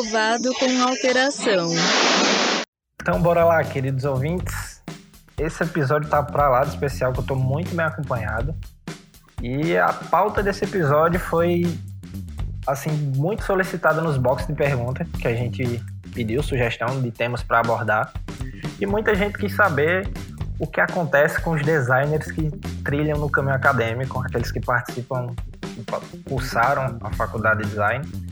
aprovado com alteração. Então bora lá, queridos ouvintes. Esse episódio tá pra lá de especial que eu tô muito bem acompanhado. E a pauta desse episódio foi assim muito solicitada nos boxes de perguntas que a gente pediu sugestão de temas para abordar. E muita gente quis saber o que acontece com os designers que trilham no caminho acadêmico, aqueles que participam, que cursaram a faculdade de design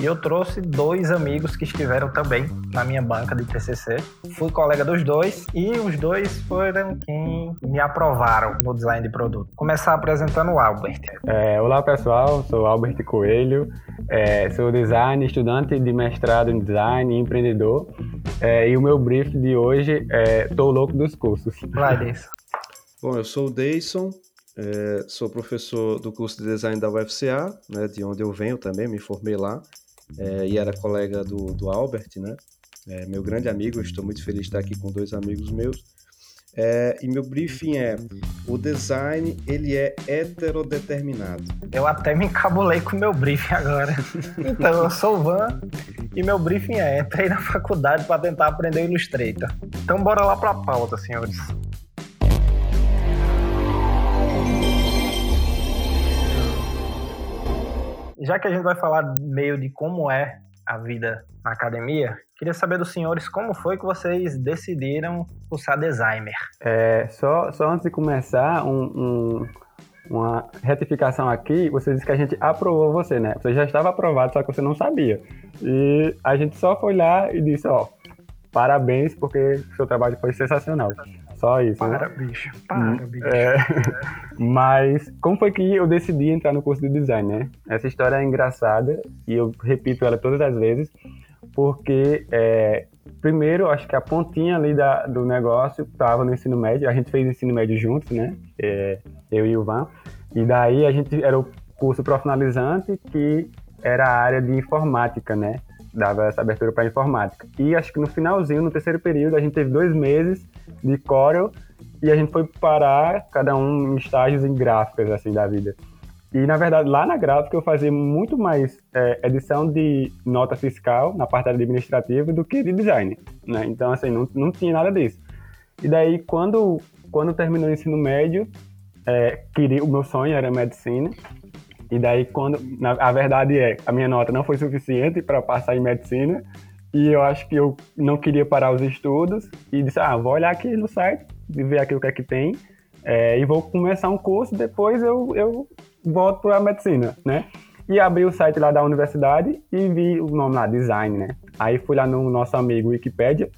e eu trouxe dois amigos que estiveram também na minha banca de TCC. Fui colega dos dois e os dois foram quem me aprovaram no design de produto. Começar apresentando o Albert. É, olá pessoal, sou Albert Coelho, é, sou design, estudante de mestrado em design e empreendedor. É, e o meu brief de hoje é Tô louco dos cursos. Vai, Deison. Bom, eu sou o Deison, é, sou professor do curso de design da UFCA, né, de onde eu venho também, me formei lá é, e era colega do, do Albert, né? É, meu grande amigo, estou muito feliz de estar aqui com dois amigos meus. É, e meu briefing é: o design ele é heterodeterminado. Eu até me encabulei com o meu briefing agora. então, eu sou o Van e meu briefing é: entrei na faculdade para tentar aprender Illustrator. Então, bora lá para a pauta, senhores. Já que a gente vai falar meio de como é a vida na academia, queria saber dos senhores como foi que vocês decidiram cursar designer. É, só, só antes de começar, um, um, uma retificação aqui, você disse que a gente aprovou você, né? Você já estava aprovado, só que você não sabia. E a gente só foi lá e disse, ó, parabéns, porque o seu trabalho foi sensacional. Só isso, para, né? bicho. Para, hum, bicho. É, mas como foi que eu decidi entrar no curso de design, né? Essa história é engraçada e eu repito ela todas as vezes, porque é, primeiro, acho que a pontinha ali da, do negócio estava no ensino médio, a gente fez ensino médio juntos, né? É, eu e o Van. E daí a gente era o curso profissionalizante que era a área de informática, né? Dava essa abertura para informática. E acho que no finalzinho, no terceiro período, a gente teve dois meses de Corel e a gente foi parar, cada um em estágios em gráficas, assim, da vida. E, na verdade, lá na gráfica eu fazia muito mais é, edição de nota fiscal na parte administrativa do que de design, né? Então, assim, não, não tinha nada disso. E daí, quando, quando terminou o ensino médio, é, queria, o meu sonho era medicina. E daí, quando, na, a verdade é, a minha nota não foi suficiente para passar em medicina, e eu acho que eu não queria parar os estudos e disse, ah, vou olhar aqui no site, ver aqui o que é que tem é, e vou começar um curso, depois eu, eu volto para a medicina, né? E abri o site lá da universidade e vi o nome lá, design, né? Aí fui lá no nosso amigo Wikipedia,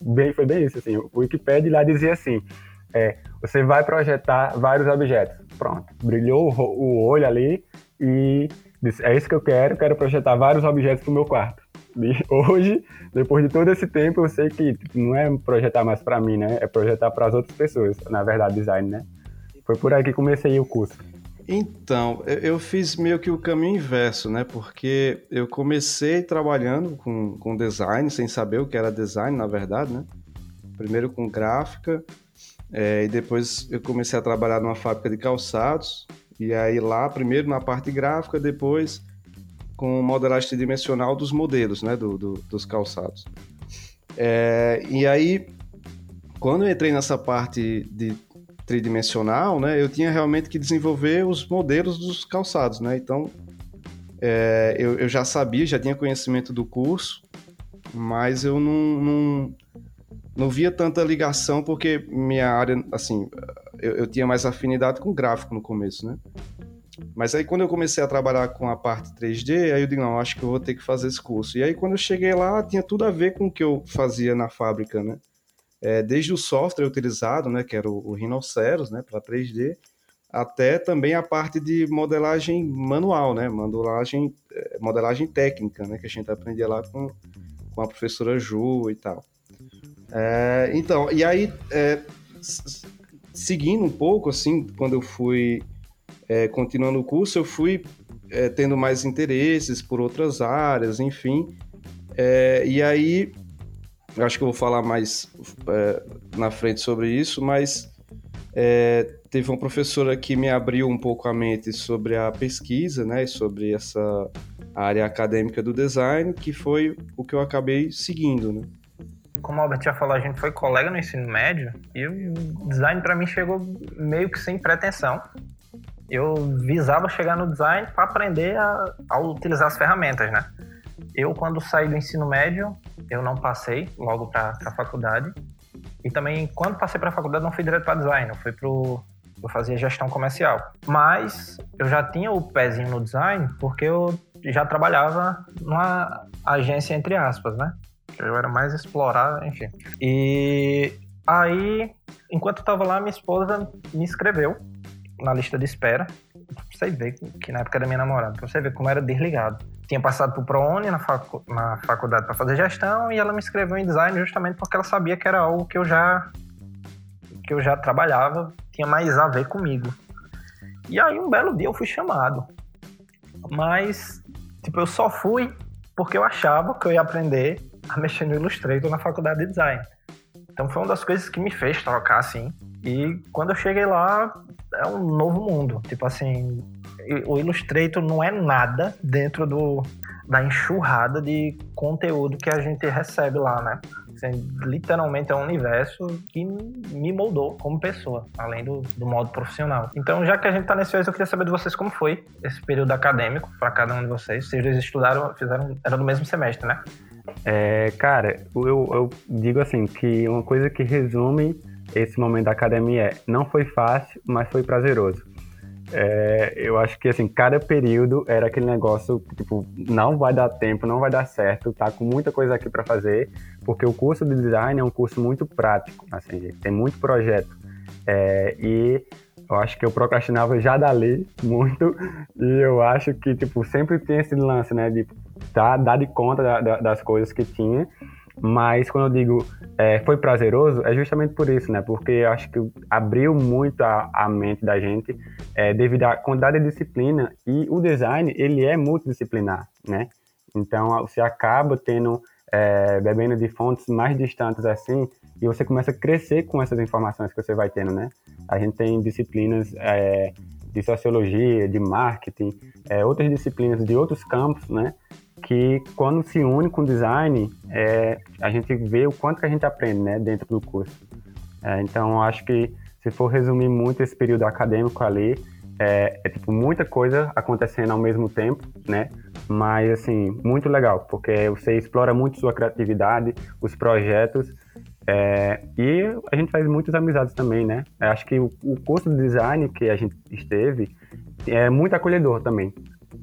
bem, foi bem isso, assim, o Wikipedia lá dizia assim, é, você vai projetar vários objetos. Pronto, brilhou o, o olho ali e disse, é isso que eu quero, quero projetar vários objetos para o meu quarto. E hoje, depois de todo esse tempo, eu sei que tipo, não é projetar mais para mim, né? É projetar para as outras pessoas, na verdade, design, né? Foi por aí que comecei o curso. Então, eu fiz meio que o caminho inverso, né? Porque eu comecei trabalhando com, com design, sem saber o que era design, na verdade, né? Primeiro com gráfica, é, e depois eu comecei a trabalhar numa fábrica de calçados. E aí lá, primeiro na parte gráfica, depois com modelagem tridimensional dos modelos, né, do, do dos calçados. É, e aí, quando eu entrei nessa parte de tridimensional, né, eu tinha realmente que desenvolver os modelos dos calçados, né, então é, eu, eu, já sabia, já tinha conhecimento do curso, mas eu não, não, não via tanta ligação porque minha área, assim, eu, eu tinha mais afinidade com gráfico no começo, né, mas aí quando eu comecei a trabalhar com a parte 3D, aí eu digo, não, acho que eu vou ter que fazer esse curso. E aí quando eu cheguei lá, tinha tudo a ver com o que eu fazia na fábrica, né? É, desde o software utilizado, né, que era o, o Rhinoceros, né, para 3D, até também a parte de modelagem manual, né, modelagem, é, modelagem técnica, né, que a gente aprendia lá com, com a professora Ju e tal. É, então, e aí, é, seguindo um pouco, assim, quando eu fui é, continuando o curso, eu fui é, tendo mais interesses por outras áreas, enfim. É, e aí, acho que eu vou falar mais é, na frente sobre isso, mas é, teve uma professora que me abriu um pouco a mente sobre a pesquisa, né, sobre essa área acadêmica do design, que foi o que eu acabei seguindo, né. Como o Albert já falou, a gente foi colega no ensino médio e o design para mim chegou meio que sem pretensão. Eu visava chegar no design para aprender a, a utilizar as ferramentas, né? Eu, quando saí do ensino médio, eu não passei logo para a faculdade. E também, quando passei para a faculdade, não fui direto para design, eu fui para eu fazia gestão comercial. Mas eu já tinha o pezinho no design porque eu já trabalhava numa agência entre aspas, né? Eu era mais explorar, enfim. E aí, enquanto eu tava lá, minha esposa me inscreveu na lista de espera. Pra você ver que na época era minha namorada, pra você ver como era desligado. Tinha passado pro ProUni na, facu na faculdade para fazer gestão e ela me inscreveu em design justamente porque ela sabia que era algo que eu já que eu já trabalhava, tinha mais a ver comigo. E aí um belo dia eu fui chamado. Mas tipo, eu só fui porque eu achava que eu ia aprender a mexer no Illustrator na faculdade de design. Então foi uma das coisas que me fez trocar assim. E quando eu cheguei lá, é um novo mundo. Tipo assim, o Illustrator não é nada dentro do, da enxurrada de conteúdo que a gente recebe lá, né? Assim, literalmente é um universo que me moldou como pessoa, além do, do modo profissional. Então, já que a gente está nesse mês, eu queria saber de vocês como foi esse período acadêmico para cada um de vocês. Vocês dois estudaram, fizeram, era do mesmo semestre, né? É, cara, eu, eu digo assim que uma coisa que resume esse momento da academia é não foi fácil, mas foi prazeroso. É, eu acho que assim, cada período era aquele negócio, tipo, não vai dar tempo, não vai dar certo, tá com muita coisa aqui para fazer, porque o curso de design é um curso muito prático, assim, tem muito projeto. É, e eu acho que eu procrastinava já dali muito, e eu acho que, tipo, sempre tem esse lance, né, de tá, dar de conta da, da, das coisas que tinha, mas quando eu digo é, foi prazeroso, é justamente por isso, né? Porque eu acho que abriu muito a, a mente da gente é, devido à quantidade de disciplina e o design, ele é multidisciplinar, né? Então, você acaba tendo, é, bebendo de fontes mais distantes assim, e você começa a crescer com essas informações que você vai tendo, né? A gente tem disciplinas é, de sociologia, de marketing, é, outras disciplinas de outros campos, né? Que quando se une com design, é, a gente vê o quanto que a gente aprende né, dentro do curso. É, então, acho que se for resumir muito esse período acadêmico ali, é, é, tipo muita coisa acontecendo ao mesmo tempo, né? Mas assim, muito legal, porque você explora muito sua criatividade, os projetos, é, e a gente faz muitas amizades também, né? Eu acho que o, o curso de design que a gente esteve é muito acolhedor também.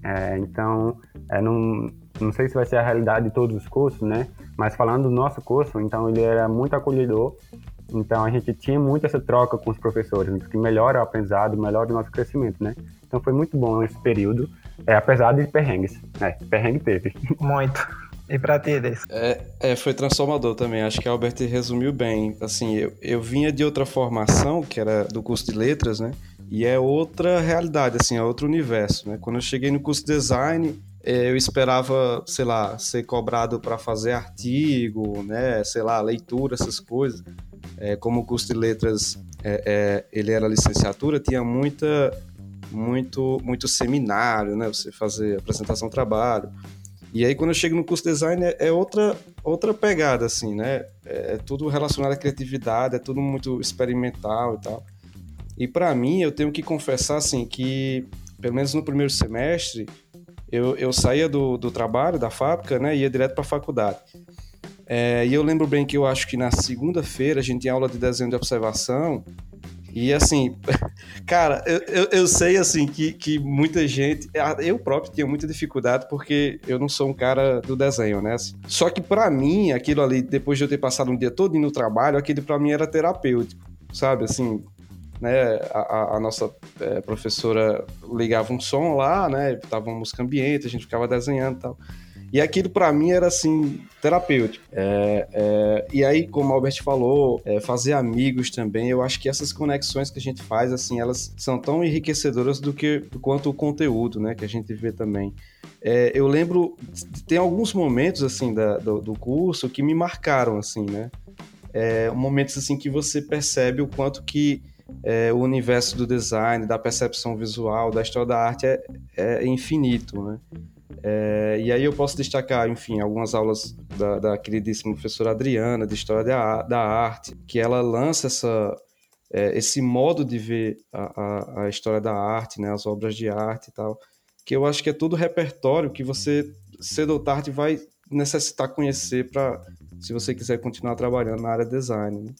É, então, é, não, não sei se vai ser a realidade de todos os cursos, né? Mas falando do nosso curso, então ele era muito acolhedor. Então a gente tinha muito essa troca com os professores, né? que melhora o aprendizado, melhora o nosso crescimento, né? Então foi muito bom esse período, é, apesar de perrengues. É, perrengue teve. Muito. E pra ti, Deis? É, é, foi transformador também. Acho que a Albert resumiu bem. Assim, eu, eu vinha de outra formação, que era do curso de letras, né? E é outra realidade, assim, é outro universo, né? Quando eu cheguei no curso de design, eu esperava, sei lá, ser cobrado para fazer artigo, né, sei lá, leitura, essas coisas. É, como o curso de letras é, é, ele era licenciatura, tinha muita, muito, muito seminário, né, você fazer apresentação trabalho. E aí quando eu chego no curso de design é, é outra outra pegada assim, né? É, é tudo relacionado à criatividade, é tudo muito experimental e tal. E para mim eu tenho que confessar assim que pelo menos no primeiro semestre eu, eu saía do, do trabalho, da fábrica, né, ia direto para a faculdade. É, e eu lembro bem que eu acho que na segunda-feira a gente tinha aula de desenho de observação. E assim, cara, eu, eu, eu, sei assim que, que muita gente. Eu próprio tinha muita dificuldade porque eu não sou um cara do desenho, né? Só que para mim, aquilo ali, depois de eu ter passado um dia todo no trabalho, aquilo para mim era terapêutico, sabe? Assim, né, a, a nossa é, professora ligava um som lá, né, tava uma música ambiente, a gente ficava desenhando e tal. E aquilo para mim era assim, terapêutico. É, é, e aí, como o Albert falou, é, fazer amigos também, eu acho que essas conexões que a gente faz, assim, elas são tão enriquecedoras do que quanto o conteúdo, né, que a gente vê também. É, eu lembro, tem alguns momentos, assim, da, do, do, curso que me marcaram, assim, né? É, momentos, assim, que você percebe o quanto que é, o universo do design, da percepção visual, da história da arte é, é infinito, né? É, e aí eu posso destacar, enfim, algumas aulas da, da queridíssima professora Adriana de História da, da Arte, que ela lança essa, é, esse modo de ver a, a, a, história da arte, né, as obras de arte e tal, que eu acho que é todo repertório que você, cedo ou tarde, vai necessitar conhecer para, se você quiser continuar trabalhando na área de design. Né?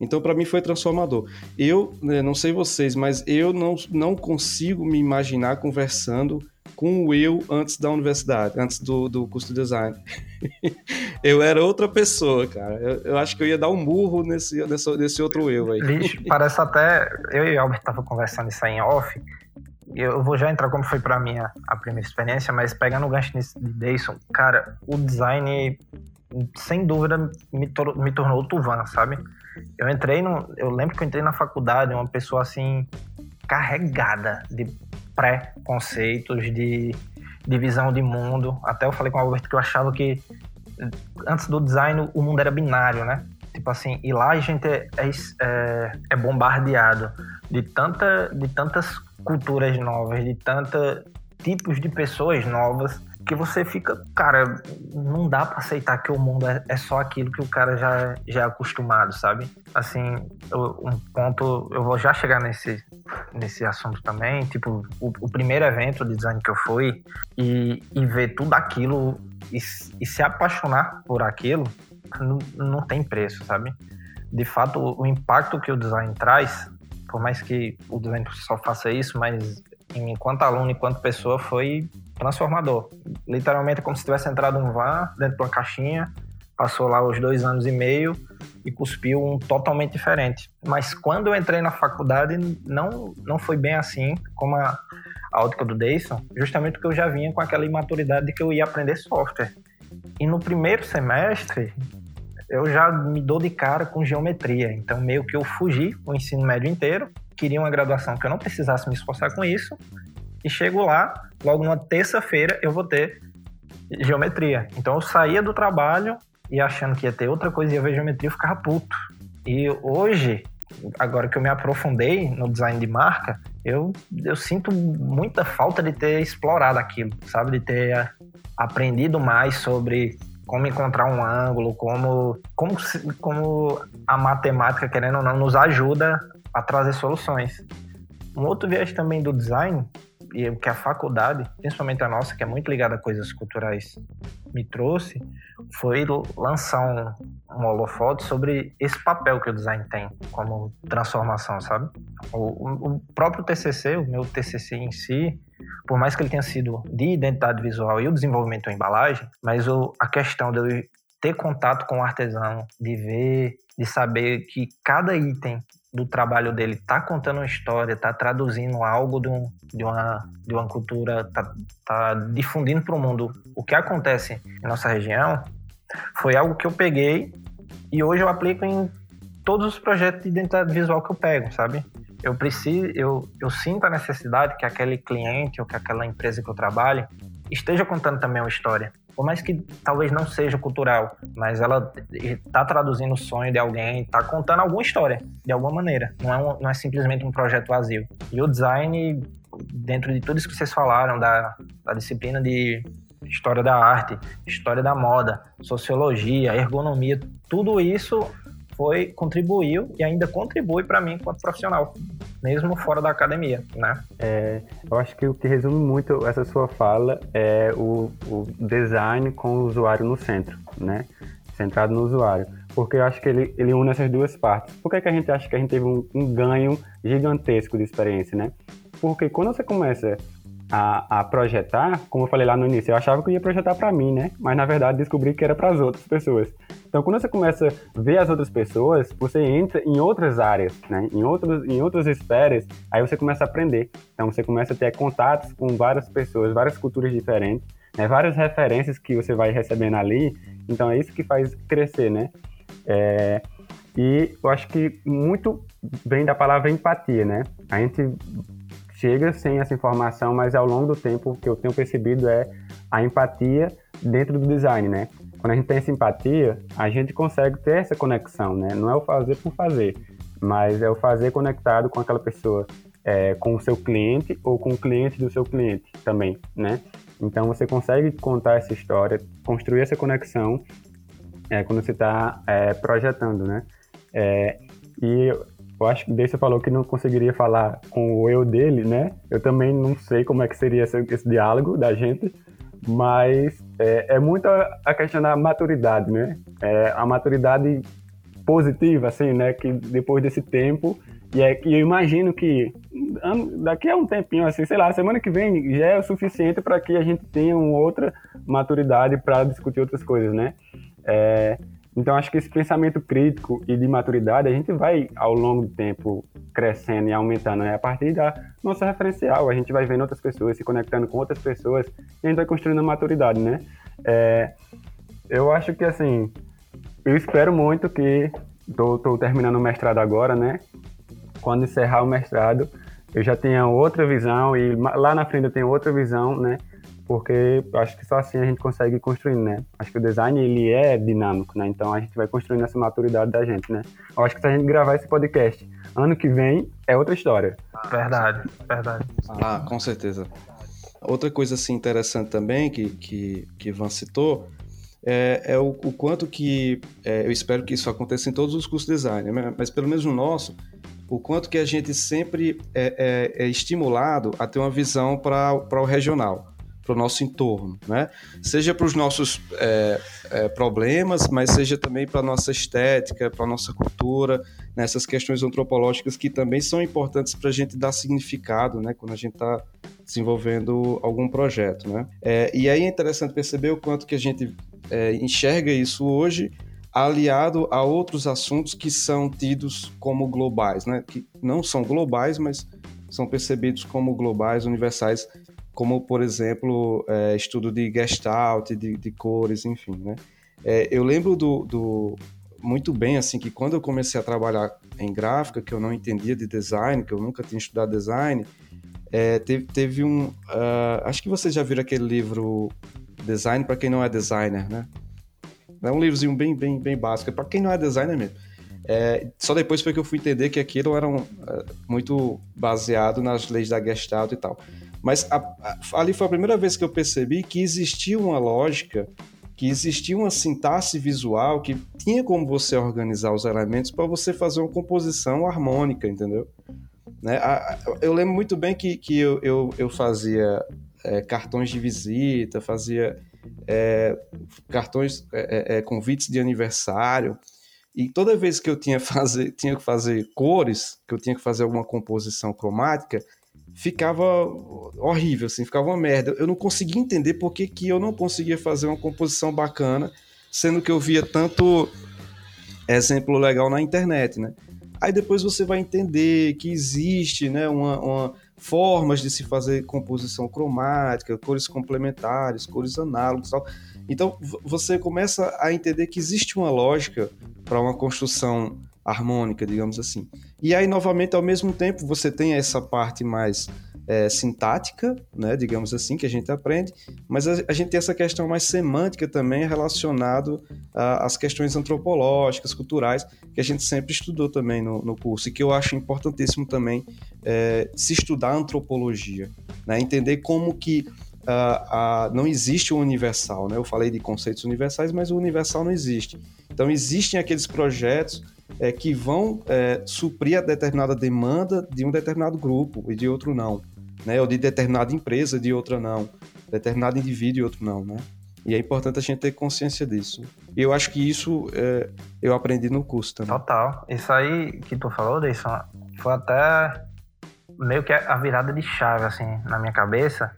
Então, para mim, foi transformador. Eu, né, não sei vocês, mas eu não, não consigo me imaginar conversando com o eu antes da universidade, antes do, do curso de design. eu era outra pessoa, cara. Eu, eu, acho que eu ia dar um murro nesse, nesse, nesse outro eu aí. Parece até. Eu e o Albert tava conversando isso aí em off. Eu vou já entrar como foi para mim a, primeira experiência, mas pegando o gancho de Dayson, cara, o design, sem dúvida, me, me tornou Tuvan, sabe? Eu entrei no. Eu lembro que eu entrei na faculdade, uma pessoa assim, carregada de pré-conceitos, de, de visão de mundo. Até eu falei com o Albert que eu achava que antes do design o mundo era binário, né? Tipo assim, e lá a gente é, é, é bombardeado de, tanta, de tantas culturas novas, de tantos tipos de pessoas novas, que você fica, cara, não dá para aceitar que o mundo é, é, só aquilo que o cara já, já é acostumado, sabe? Assim, um ponto, eu vou já chegar nesse, nesse assunto também, tipo, o, o primeiro evento de design que eu fui e, e ver tudo aquilo e, e se apaixonar por aquilo, não, não tem preço, sabe? De fato, o, o impacto que o design traz, por mais que o design só faça isso, mas enquanto aluno, enquanto pessoa, foi transformador. Literalmente é como se tivesse entrado um van dentro de uma caixinha, passou lá os dois anos e meio e cuspiu um totalmente diferente. Mas quando eu entrei na faculdade, não, não foi bem assim como a, a ótica do Dayson, justamente porque eu já vinha com aquela imaturidade de que eu ia aprender software. E no primeiro semestre, eu já me dou de cara com geometria. Então, meio que eu fugi o ensino médio inteiro, queria uma graduação que eu não precisasse me esforçar com isso, e chego lá, logo numa terça-feira eu vou ter geometria. Então eu saía do trabalho e achando que ia ter outra coisa, ia ver geometria, eu ficava puto. E hoje, agora que eu me aprofundei no design de marca, eu, eu sinto muita falta de ter explorado aquilo, sabe? De ter aprendido mais sobre como encontrar um ângulo, como, como, como a matemática, querendo ou não, nos ajuda a trazer soluções. Um outro viés também do design e o que a faculdade, principalmente a nossa, que é muito ligada a coisas culturais, me trouxe, foi lançar um, um holofote sobre esse papel que o design tem como transformação, sabe? O, o próprio TCC, o meu TCC em si, por mais que ele tenha sido de identidade visual e o desenvolvimento da embalagem, mas o, a questão de eu ter contato com o artesão, de ver, de saber que cada item do trabalho dele tá contando uma história, tá traduzindo algo de, um, de, uma, de uma cultura, tá, tá difundindo para o mundo o que acontece em nossa região, foi algo que eu peguei e hoje eu aplico em todos os projetos de identidade visual que eu pego, sabe? Eu preciso, eu, eu sinto a necessidade que aquele cliente ou que aquela empresa que eu trabalho esteja contando também uma história por mais que talvez não seja cultural, mas ela está traduzindo o sonho de alguém, está contando alguma história, de alguma maneira. Não é, um, não é simplesmente um projeto vazio. E o design, dentro de tudo isso que vocês falaram, da, da disciplina de história da arte, história da moda, sociologia, ergonomia, tudo isso foi contribuiu e ainda contribui para mim enquanto profissional, mesmo fora da academia, né? É, eu acho que o que resume muito essa sua fala é o, o design com o usuário no centro, né? Centrado no usuário. Porque eu acho que ele, ele une essas duas partes. Por que, que a gente acha que a gente teve um, um ganho gigantesco de experiência, né? Porque quando você começa a, a, projetar, como eu falei lá no início, eu achava que eu ia projetar para mim, né? Mas na verdade descobri que era para as outras pessoas. Então, quando você começa a ver as outras pessoas, você entra em outras áreas, né? Em outras, em outras esferas, aí você começa a aprender. Então, você começa a ter contatos com várias pessoas, várias culturas diferentes, né? Várias referências que você vai recebendo ali. Então, é isso que faz crescer, né? É... E eu acho que muito vem da palavra empatia, né? A gente chega sem essa informação, mas ao longo do tempo o que eu tenho percebido é a empatia dentro do design, né? Quando a gente tem essa empatia, a gente consegue ter essa conexão, né? Não é o fazer por fazer. mas é o fazer conectado com aquela pessoa, é, com o seu cliente ou com o cliente do seu cliente também, né? Então você consegue contar essa história, construir essa conexão é, quando você está é, projetando, né? É, e eu acho que você falou que não conseguiria falar com o eu dele, né? Eu também não sei como é que seria esse, esse diálogo da gente, mas é, é muito a questão da maturidade, né? É a maturidade positiva, assim, né? Que depois desse tempo, e é que eu imagino que daqui a um tempinho, assim, sei lá, semana que vem já é o suficiente para que a gente tenha uma outra maturidade para discutir outras coisas, né? É, então, acho que esse pensamento crítico e de maturidade, a gente vai, ao longo do tempo, crescendo e aumentando. Né? A partir da nossa referencial, a gente vai vendo outras pessoas, se conectando com outras pessoas, e a gente vai construindo a maturidade, né? É, eu acho que, assim, eu espero muito que... Estou terminando o mestrado agora, né? Quando encerrar o mestrado, eu já tenha outra visão e lá na frente eu tenho outra visão, né? Porque acho que só assim a gente consegue construir, né? Acho que o design ele é dinâmico, né? Então a gente vai construindo essa maturidade da gente, né? Eu acho que se a gente gravar esse podcast ano que vem é outra história. Verdade, verdade. Ah, com certeza. Outra coisa assim interessante também que que que Van citou é, é o, o, quanto que é, eu espero que isso aconteça em todos os cursos de design, né? mas pelo menos no nosso, o quanto que a gente sempre é, é, é estimulado a ter uma visão para o regional para o nosso entorno, né? Seja para os nossos é, é, problemas, mas seja também para a nossa estética, para a nossa cultura, nessas né? questões antropológicas que também são importantes para a gente dar significado, né? Quando a gente está desenvolvendo algum projeto, né? É, e aí é interessante perceber o quanto que a gente é, enxerga isso hoje aliado a outros assuntos que são tidos como globais, né? Que não são globais, mas são percebidos como globais, universais como, por exemplo, é, estudo de gestalt, de, de, cores, enfim, né? É, eu lembro do, do, muito bem, assim, que quando eu comecei a trabalhar em gráfica, que eu não entendia de design, que eu nunca tinha estudado design, é, teve, teve, um... Uh, acho que vocês já viram aquele livro Design para quem não é designer, né? É um livrozinho bem, bem, bem básico, é para quem não é designer mesmo. É, só depois foi que eu fui entender que aquilo era um, uh, muito baseado nas leis da Gestalt e tal. Mas a, a, ali foi a primeira vez que eu percebi que existia uma lógica, que existia uma sintaxe visual, que tinha como você organizar os elementos para você fazer uma composição harmônica, entendeu? Né? A, eu lembro muito bem que, que eu, eu, eu fazia é, cartões de visita, fazia é, cartões, é, é, é convites de aniversário. E toda vez que eu tinha, fazer, tinha que fazer cores, que eu tinha que fazer alguma composição cromática, ficava horrível, assim, ficava uma merda. Eu não conseguia entender por que, que eu não conseguia fazer uma composição bacana, sendo que eu via tanto exemplo legal na internet, né? Aí depois você vai entender que existe, né, uma, uma formas de se fazer composição cromática, cores complementares, cores análogas, tal. Então você começa a entender que existe uma lógica para uma construção harmônica, digamos assim. E aí, novamente, ao mesmo tempo, você tem essa parte mais é, sintática, né, digamos assim, que a gente aprende, mas a, a, gente tem essa questão mais semântica também relacionado às questões antropológicas, culturais, que a gente sempre estudou também no, no curso, e que eu acho importantíssimo também é, se estudar antropologia, né, entender como que Uh, uh, não existe o universal, né? Eu falei de conceitos universais, mas o universal não existe. Então existem aqueles projetos é, que vão é, suprir a determinada demanda de um determinado grupo e de outro não, né? Ou de determinada empresa de outra não, determinado indivíduo e outro não, né? E é importante a gente ter consciência disso. E eu acho que isso é, eu aprendi no curso também. Total. Isso aí que tu falou, Deison, foi até meio que a virada de chave, assim, na minha cabeça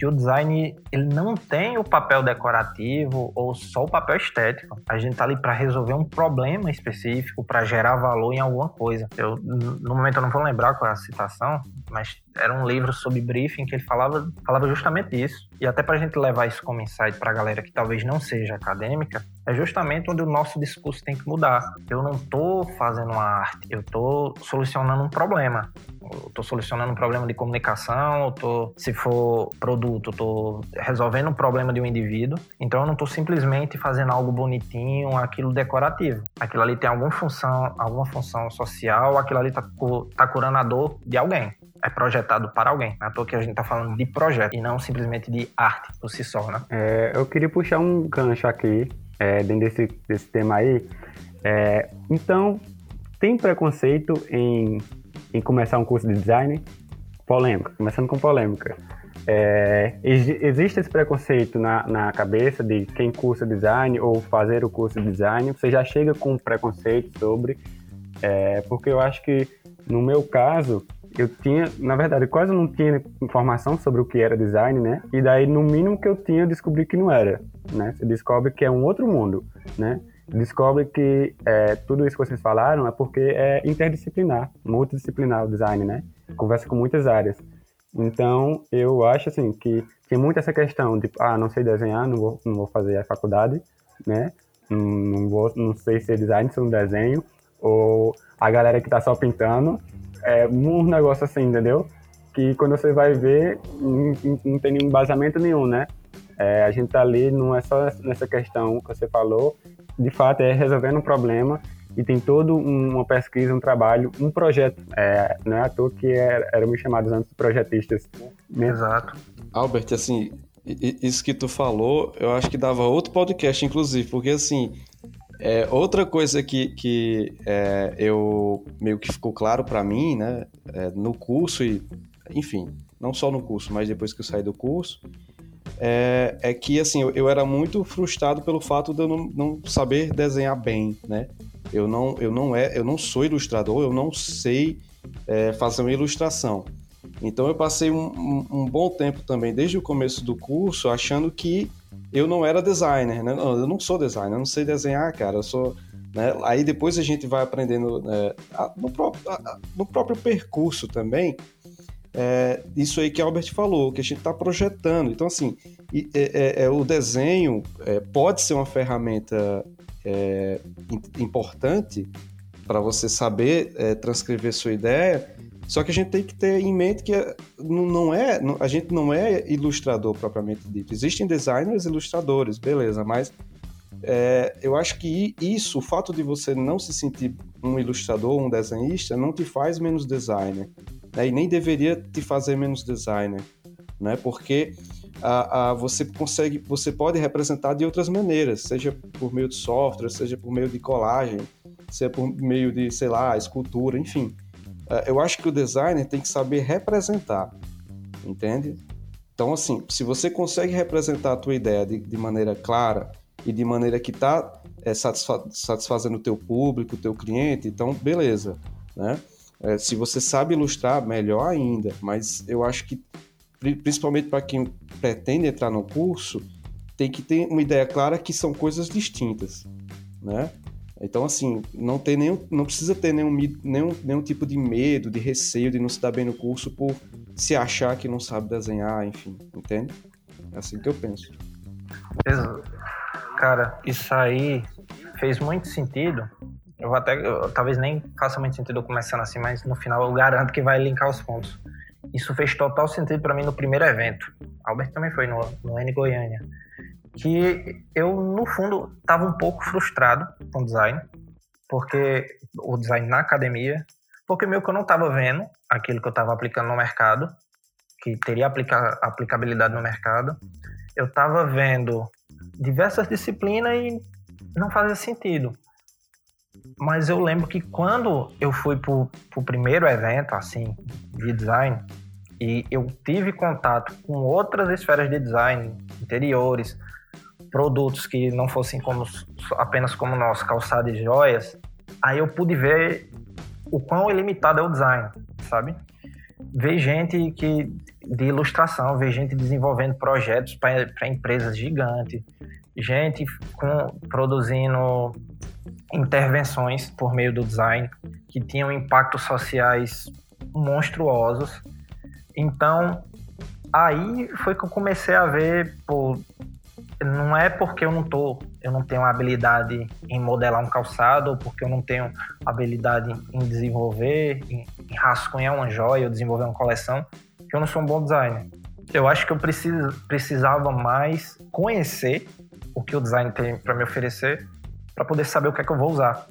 que o design ele não tem o papel decorativo ou só o papel estético. A gente tá ali para resolver um problema específico, para gerar valor em alguma coisa. Eu no momento eu não vou lembrar qual é a citação, mas era um livro sobre briefing que ele falava, falava justamente isso. E até para a gente levar isso como insight para a galera que talvez não seja acadêmica, é justamente onde o nosso discurso tem que mudar. Eu não estou fazendo uma arte, eu estou solucionando um problema. Eu estou solucionando um problema de comunicação, eu tô, se for produto, estou resolvendo um problema de um indivíduo. Então eu não estou simplesmente fazendo algo bonitinho, aquilo decorativo. Aquilo ali tem alguma função, alguma função social, aquilo ali está tá curando a dor de alguém é projetado para alguém. Na toa que a gente está falando de projeto e não simplesmente de arte por si só, né? É, eu queria puxar um gancho aqui, é, dentro desse, desse tema aí. É, então, tem preconceito em, em começar um curso de design? Polêmica, começando com polêmica. É, existe esse preconceito na, na cabeça de quem cursa design ou fazer o curso de design? Você já chega com preconceito sobre? É, porque eu acho que, no meu caso, eu tinha, na verdade, quase não tinha informação sobre o que era design, né? E daí, no mínimo que eu tinha, eu descobri que não era, né? Você descobre que é um outro mundo, né? Descobre que é, tudo isso que vocês falaram é porque é interdisciplinar, multidisciplinar o design, né? Conversa com muitas áreas. Então, eu acho, assim, que tem muito essa questão de, ah, não sei desenhar, não vou, não vou fazer a faculdade, né? Não, vou, não sei ser design, se um desenho. Ou a galera que tá só pintando, é um negócio assim, entendeu? Que quando você vai ver, não, não tem nenhum embasamento nenhum, né? É, a gente tá ali, não é só nessa questão que você falou, de fato é resolvendo um problema e tem toda uma pesquisa, um trabalho, um projeto. É, não é à toa que éramos chamados antes de projetistas. Né? Exato. Albert, assim, isso que tu falou, eu acho que dava outro podcast, inclusive, porque assim, é, outra coisa que, que é, eu meio que ficou claro para mim, né, é, no curso e, enfim, não só no curso, mas depois que eu saí do curso, é, é que assim eu, eu, era muito frustrado pelo fato de eu não, não, saber desenhar bem, né? Eu não, eu não é, eu não sou ilustrador, eu não sei é, fazer uma ilustração. Então eu passei um, um, um bom tempo também, desde o começo do curso, achando que eu não era designer, né? Eu não sou designer, eu não sei desenhar, cara. Eu sou. Né? Aí depois a gente vai aprendendo né, no, próprio, no próprio percurso também. É, isso aí que Albert falou, que a gente está projetando. Então, assim, é, é, é, o desenho é, pode ser uma ferramenta é, importante para você saber transcrever sua ideia, só que a gente tem que ter em mente que eh, não é, a gente não é ilustrador propriamente dito. Existem designers ilustradores, beleza, mas é, eu acho que isso, o fato de você não se sentir um ilustrador, um desenhista, não te faz menos designer. Né? E nem deveria te fazer menos designer. Né? Porque a, a, você consegue, você pode representar de outras maneiras, seja por meio de software, seja por meio de colagem, seja por meio de, sei lá, escultura, enfim. É, eu acho que o designer tem que saber representar, entende? Então, assim, se você consegue representar a tua ideia de, de maneira clara e de maneira que está é, satisfa satisfazendo o teu público, o teu cliente, então, beleza, né? É, se você sabe ilustrar, melhor ainda, mas eu acho que, principalmente para quem pretende entrar no curso, tem que ter uma ideia clara que são coisas distintas, né? Então, assim, não, tem nenhum, não precisa ter nenhum, nenhum, nenhum tipo de medo, de receio de não se dar bem no curso por se achar que não sabe desenhar, enfim, entende? É assim que eu penso. Cara, isso aí fez muito sentido. Eu até, eu, talvez nem faça muito sentido começando assim, mas no final eu garanto que vai linkar os pontos. Isso fez total sentido para mim no primeiro evento. Albert também foi no, no N Goiânia que eu, no fundo, estava um pouco frustrado com o design, porque o design na academia, porque meio que eu não estava vendo aquilo que eu estava aplicando no mercado, que teria aplica aplicabilidade no mercado. Eu estava vendo diversas disciplinas e não fazia sentido. Mas eu lembro que quando eu fui para o primeiro evento, assim, de design, e eu tive contato com outras esferas de design, interiores, produtos que não fossem como, apenas como nós, calçado e joias, aí eu pude ver o quão ilimitado é o design, sabe? Ver gente que de ilustração, ver gente desenvolvendo projetos para empresas gigantes, gente com, produzindo intervenções por meio do design que tinham impactos sociais monstruosos Então, aí foi que eu comecei a ver, pô, não é porque eu não tô, eu não tenho habilidade em modelar um calçado, ou porque eu não tenho habilidade em desenvolver, em, em rascunhar uma joia ou desenvolver uma coleção, que eu não sou um bom designer. Eu acho que eu precisava mais conhecer o que o design tem para me oferecer, para poder saber o que é que eu vou usar.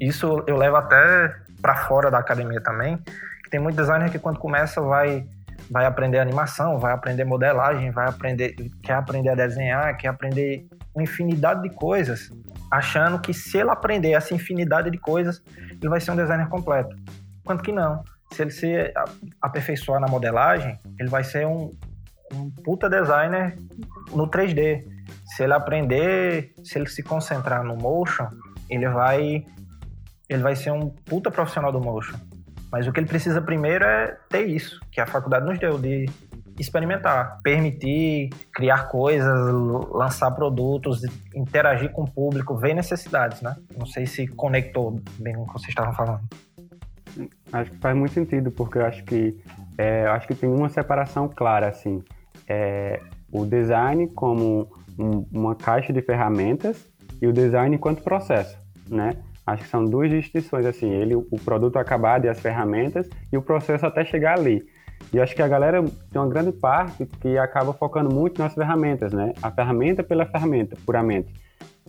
Isso eu levo até para fora da academia também, que tem muito designer que quando começa vai vai aprender animação, vai aprender modelagem, vai aprender, quer aprender a desenhar, quer aprender uma infinidade de coisas, achando que se ele aprender essa infinidade de coisas, ele vai ser um designer completo. Quanto que não. Se ele se aperfeiçoar na modelagem, ele vai ser um, um puta designer no 3D. Se ele aprender, se ele se concentrar no motion, ele vai ele vai ser um puta profissional do motion. Mas o que ele precisa primeiro é ter isso, que a faculdade nos deu, de experimentar, permitir criar coisas, lançar produtos, interagir com o público, ver necessidades, né? Não sei se conectou bem com o que vocês estavam falando. Acho que faz muito sentido, porque eu acho que é, eu acho que tem uma separação clara, assim, é, o design como um, uma caixa de ferramentas e o design enquanto processo, né? Acho que são duas distinções, assim, ele, o produto acabado e as ferramentas, e o processo até chegar ali. E acho que a galera tem uma grande parte que acaba focando muito nas ferramentas, né? A ferramenta pela ferramenta, puramente.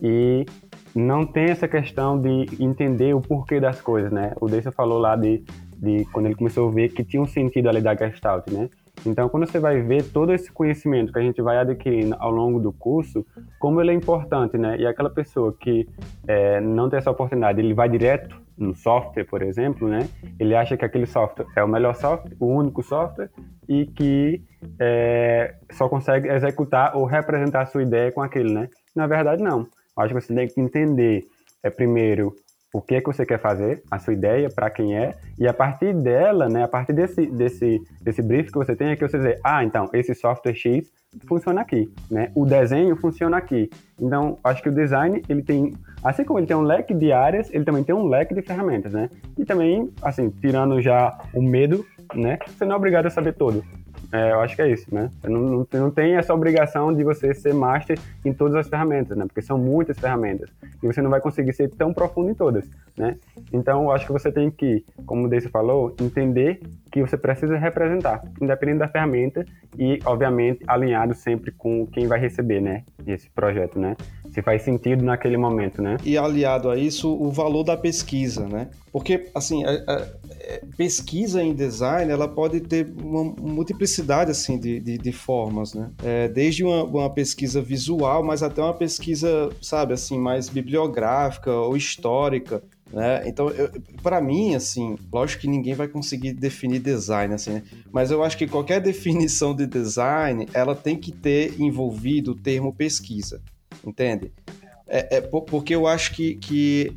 E não tem essa questão de entender o porquê das coisas, né? O Deissa falou lá de, de quando ele começou a ver que tinha um sentido ali da Gestalt, né? Então, quando você vai ver todo esse conhecimento que a gente vai adquirindo ao longo do curso, como ele é importante, né? E aquela pessoa que é, não tem essa oportunidade, ele vai direto no software, por exemplo, né? Ele acha que aquele software é o melhor software, o único software, e que é, só consegue executar ou representar a sua ideia com aquele, né? Na verdade, não. Eu acho que você tem que entender, é, primeiro, o que é que você quer fazer, a sua ideia, para quem é, e a partir dela, né, a partir desse, desse, desse brief que você tem, é que você dizer, ah, então, esse software X funciona aqui, né, o desenho funciona aqui. Então, acho que o design, ele tem, assim como ele tem um leque de áreas, ele também tem um leque de ferramentas, né, e também, assim, tirando já o medo, né, você não é obrigado a saber tudo. É, eu acho que é isso, né? Não, não, não, tem essa obrigação de você ser master em todas as ferramentas, né? Porque são muitas ferramentas. E você não vai conseguir ser tão profundo em todas, né? Então, eu acho que você tem que, como o Deise falou, entender que você precisa representar, independente da ferramenta e, obviamente, alinhado sempre com quem vai receber, né? Esse projeto, né? Se faz sentido naquele momento, né? E aliado a isso, o valor da pesquisa, né? Porque, assim, a, a, é, pesquisa em design, ela pode ter uma multiplicidade, assim, de, de, de formas, né? É, desde uma, uma, pesquisa visual, mas até uma pesquisa, sabe, assim, mais bibliográfica ou histórica, né? Então, para mim, assim, lógico que ninguém vai conseguir definir design, assim, né? Mas eu acho que qualquer definição de design, ela tem que ter envolvido o termo pesquisa, entende? É, é porque eu acho que, que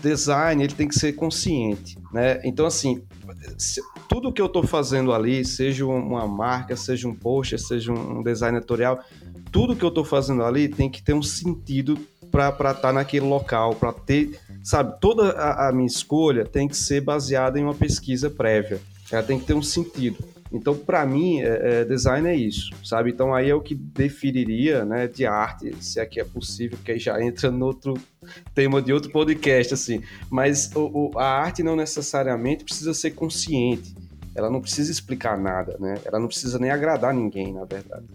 design ele tem que ser consciente, né? Então assim, tudo que eu estou fazendo ali, seja uma marca, seja um post, seja um design editorial, tudo que eu estou fazendo ali tem que ter um sentido para estar tá naquele local, para ter, sabe, toda a, a minha escolha tem que ser baseada em uma pesquisa prévia. Ela tem que ter um sentido. Então, para mim, é, é, design é isso, sabe? Então, aí é o que definiria, né, de arte, se é que é possível, porque aí já entra no outro tema de outro podcast, assim. Mas o, o, a arte não necessariamente precisa ser consciente. Ela não precisa explicar nada, né? Ela não precisa nem agradar ninguém, na verdade.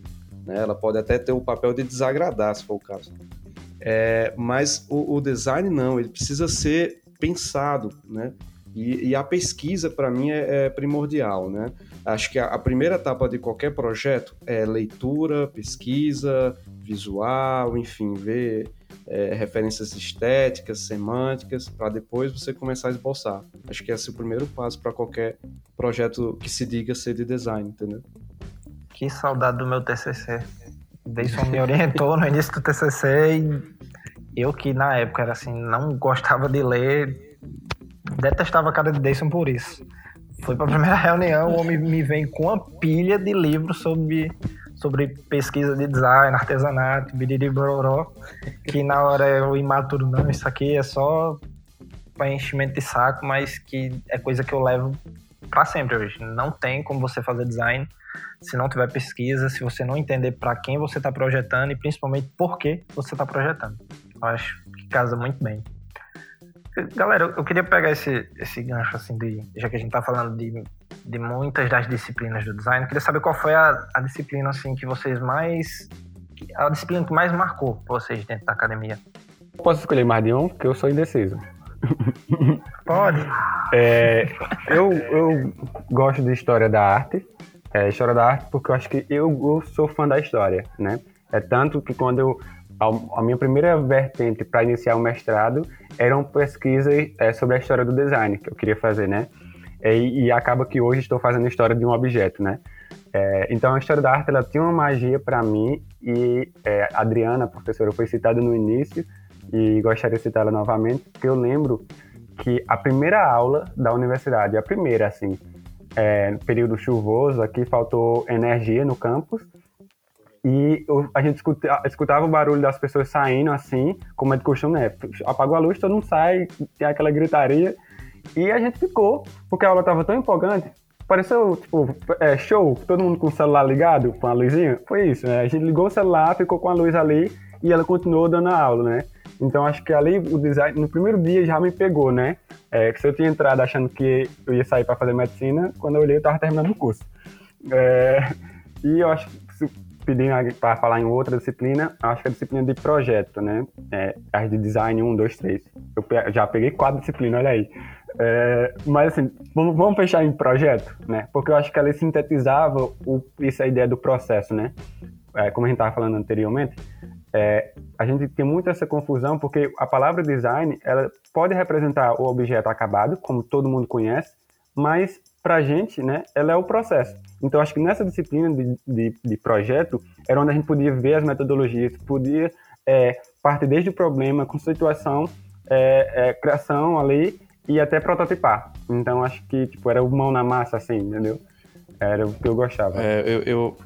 Né? Ela pode até ter o papel de desagradar, se for o caso. É, mas o, o design não, ele precisa ser pensado, né? E, e a pesquisa, para mim, é, é, primordial, né? Acho que a, a, primeira etapa de qualquer projeto é leitura, pesquisa, visual, enfim, ver é, referências estéticas, semânticas, para depois você começar a esboçar. Acho que esse é o primeiro passo para qualquer projeto que se diga ser de design, entendeu? Que saudade do meu TCC. Deison me orientou no início do TCC e eu que na época era assim, não gostava de ler, detestava a cara de Dayson por isso. Foi para a primeira reunião, o homem me vem com uma pilha de livros sobre, sobre pesquisa de design, artesanato, biririboró, que na hora eu imaturo, não, isso aqui é só para enchimento de saco, mas que é coisa que eu levo para sempre hoje. Não tem como você fazer design se não tiver pesquisa, se você não entender para quem você está projetando e principalmente por que você está projetando. Eu acho que casa muito bem. Galera, eu queria pegar esse, esse gancho, assim, de, já que a gente está falando de, de muitas das disciplinas do design, eu queria saber qual foi a, a disciplina, assim, que vocês mais... A disciplina que mais marcou vocês dentro da academia. Posso escolher mais de um? Porque eu sou indeciso. Pode. É, eu, eu gosto de história da arte, é, história da arte porque eu acho que eu, eu sou fã da história, né? É tanto que quando eu a, minha primeira vertente para iniciar o mestrado eram pesquisas é, sobre a história do design que eu queria fazer, né? E, e acaba que hoje estou fazendo história de um objeto, né? É, então a história da arte ela tinha uma magia para mim e é, a Adriana, professora, foi citada no início e gostaria de citá-la novamente porque eu lembro que a primeira aula da universidade, a primeira assim, é, período chuvoso, aqui faltou energia no campus e a gente escuta, escutava o barulho das pessoas saindo assim, como é de costume, né? Apagou a luz, todo mundo sai, tem aquela gritaria. E a gente ficou, porque a aula estava tão empolgante. Pareceu, tipo, é, show, todo mundo com o celular ligado, com a luzinha. Foi isso, né? A gente ligou o celular, ficou com a luz ali e ela continuou dando a aula, né? Então acho que ali o design, no primeiro dia já me pegou, né? É, que se eu tinha entrado achando que eu ia sair para fazer medicina, quando eu olhei eu estava terminando o curso. É, e eu acho pedindo para falar em outra disciplina, acho que é a disciplina de projeto, né? É, as de design 1, 2, 3. Eu já peguei quatro disciplinas, olha aí. É, mas assim, vamos, vamos, fechar em projeto, né? Porque eu acho que ela sintetizava o, essa ideia do processo, né? É, como a gente estava falando anteriormente, é, a gente tem muito essa confusão porque a palavra design ela pode representar o objeto acabado, como todo mundo conhece, mas para a gente, né, ela é o processo. Então, acho que nessa disciplina de, de, de projeto era onde a gente podia ver as metodologias, podia é, partir desde o problema, conceituação, é, é, criação ali e até prototipar. Então, acho que tipo, era o mão na massa, assim, entendeu? Era o que eu gostava. É, eu, eu,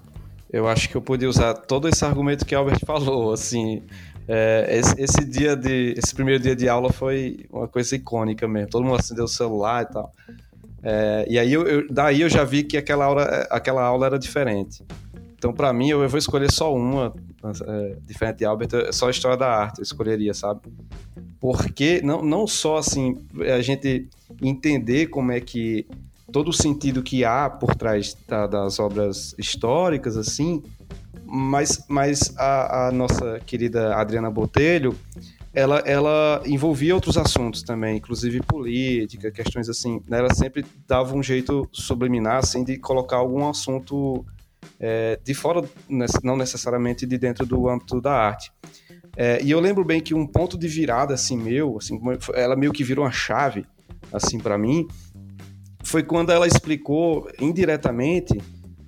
eu acho que eu podia usar todo esse argumento que Albert falou, assim... É, esse, esse, dia de esse primeiro dia de aula foi uma coisa icônica mesmo todo mundo acendeu o celular e tal é, e aí eu, eu, daí eu já vi que aquela aula, aquela aula era diferente. Então, para mim, eu, vou escolher só uma, é, diferente de Albert, só a história da arte, eu escolheria, sabe? Porque não, não só assim, a gente entender como é que todo o sentido que há por trás da, das obras históricas, assim, mas, mas a, a nossa querida Adriana Botelho, ela, ela envolvia outros assuntos também, inclusive política, questões assim. Né? Ela sempre dava um jeito subliminar, assim, de colocar algum assunto é, de fora, não necessariamente de dentro do âmbito da arte. É, e eu lembro bem que um ponto de virada, assim, meu, assim, ela meio que virou uma chave, assim, para mim, foi quando ela explicou indiretamente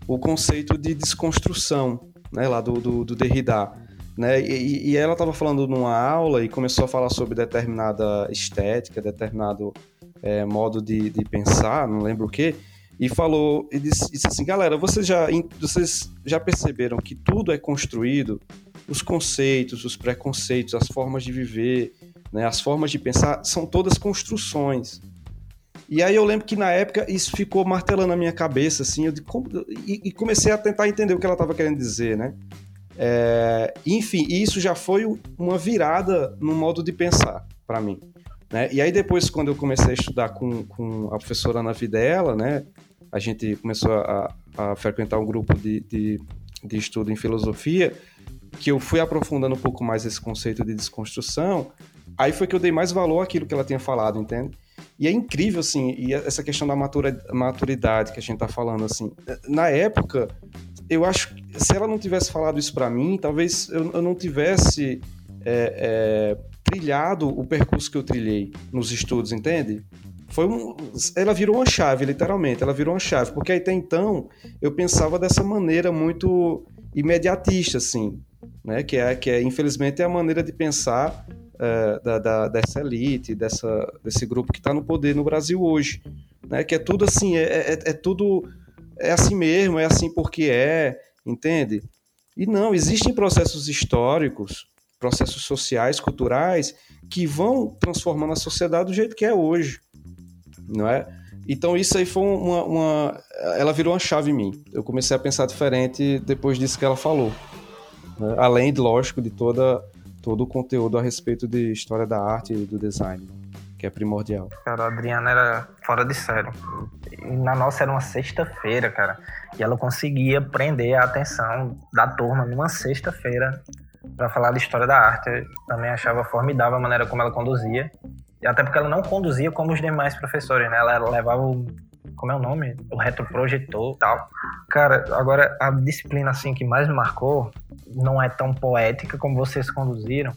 o conceito de desconstrução, né, lá do, do, do Derrida né? E, e ela estava falando numa aula e começou a falar sobre determinada estética, determinado é, modo de, de pensar, não lembro o que, e falou e disse, disse, assim, galera, vocês já, vocês já perceberam que tudo é construído, os conceitos, os preconceitos, as formas de viver, né, as formas de pensar, são todas construções. E aí eu lembro que na época isso ficou martelando na minha cabeça, assim, eu e, e comecei a tentar entender o que ela estava querendo dizer, né? É, enfim, isso já foi uma virada no modo de pensar para mim. Né? E aí depois, quando eu comecei a estudar com, com a professora Ana Videla, né, a gente começou a, a frequentar um grupo de, de, de, estudo em filosofia, que eu fui aprofundando um pouco mais esse conceito de desconstrução, aí foi que eu dei mais valor àquilo que ela tinha falado, entende? E é incrível, assim, e essa questão da maturidade que a gente tá falando, assim, na época, eu acho que se ela não tivesse falado isso para mim, talvez eu, eu não tivesse é, é, trilhado o percurso que eu trilhei nos estudos, entende? Foi um, ela virou uma chave, literalmente, ela virou uma chave, porque até então eu pensava dessa maneira muito imediatista, assim, né? Que é, que é infelizmente é a maneira de pensar é, da, da, dessa elite, dessa, desse grupo que está no poder no Brasil hoje, né? Que é tudo assim, é, é, é tudo é assim mesmo, é assim porque é, entende? E não, existem processos históricos, processos sociais, culturais, que vão transformando a sociedade do jeito que é hoje, não é? Então isso aí foi uma, uma, Ela virou uma chave em mim. Eu comecei a pensar diferente depois disso que ela falou. Né? Além, lógico, de toda, todo o conteúdo a respeito de história da arte e do design, que é primordial. Cara, a Adriana era fora de série. Na nossa era uma sexta-feira, cara. E ela conseguia prender a atenção da turma numa sexta-feira para falar de história da arte. Eu também achava formidável a maneira como ela conduzia. E até porque ela não conduzia como os demais professores, né? Ela levava o. Como é o nome? O retroprojetor e tal. Cara, agora a disciplina assim que mais me marcou não é tão poética como vocês conduziram,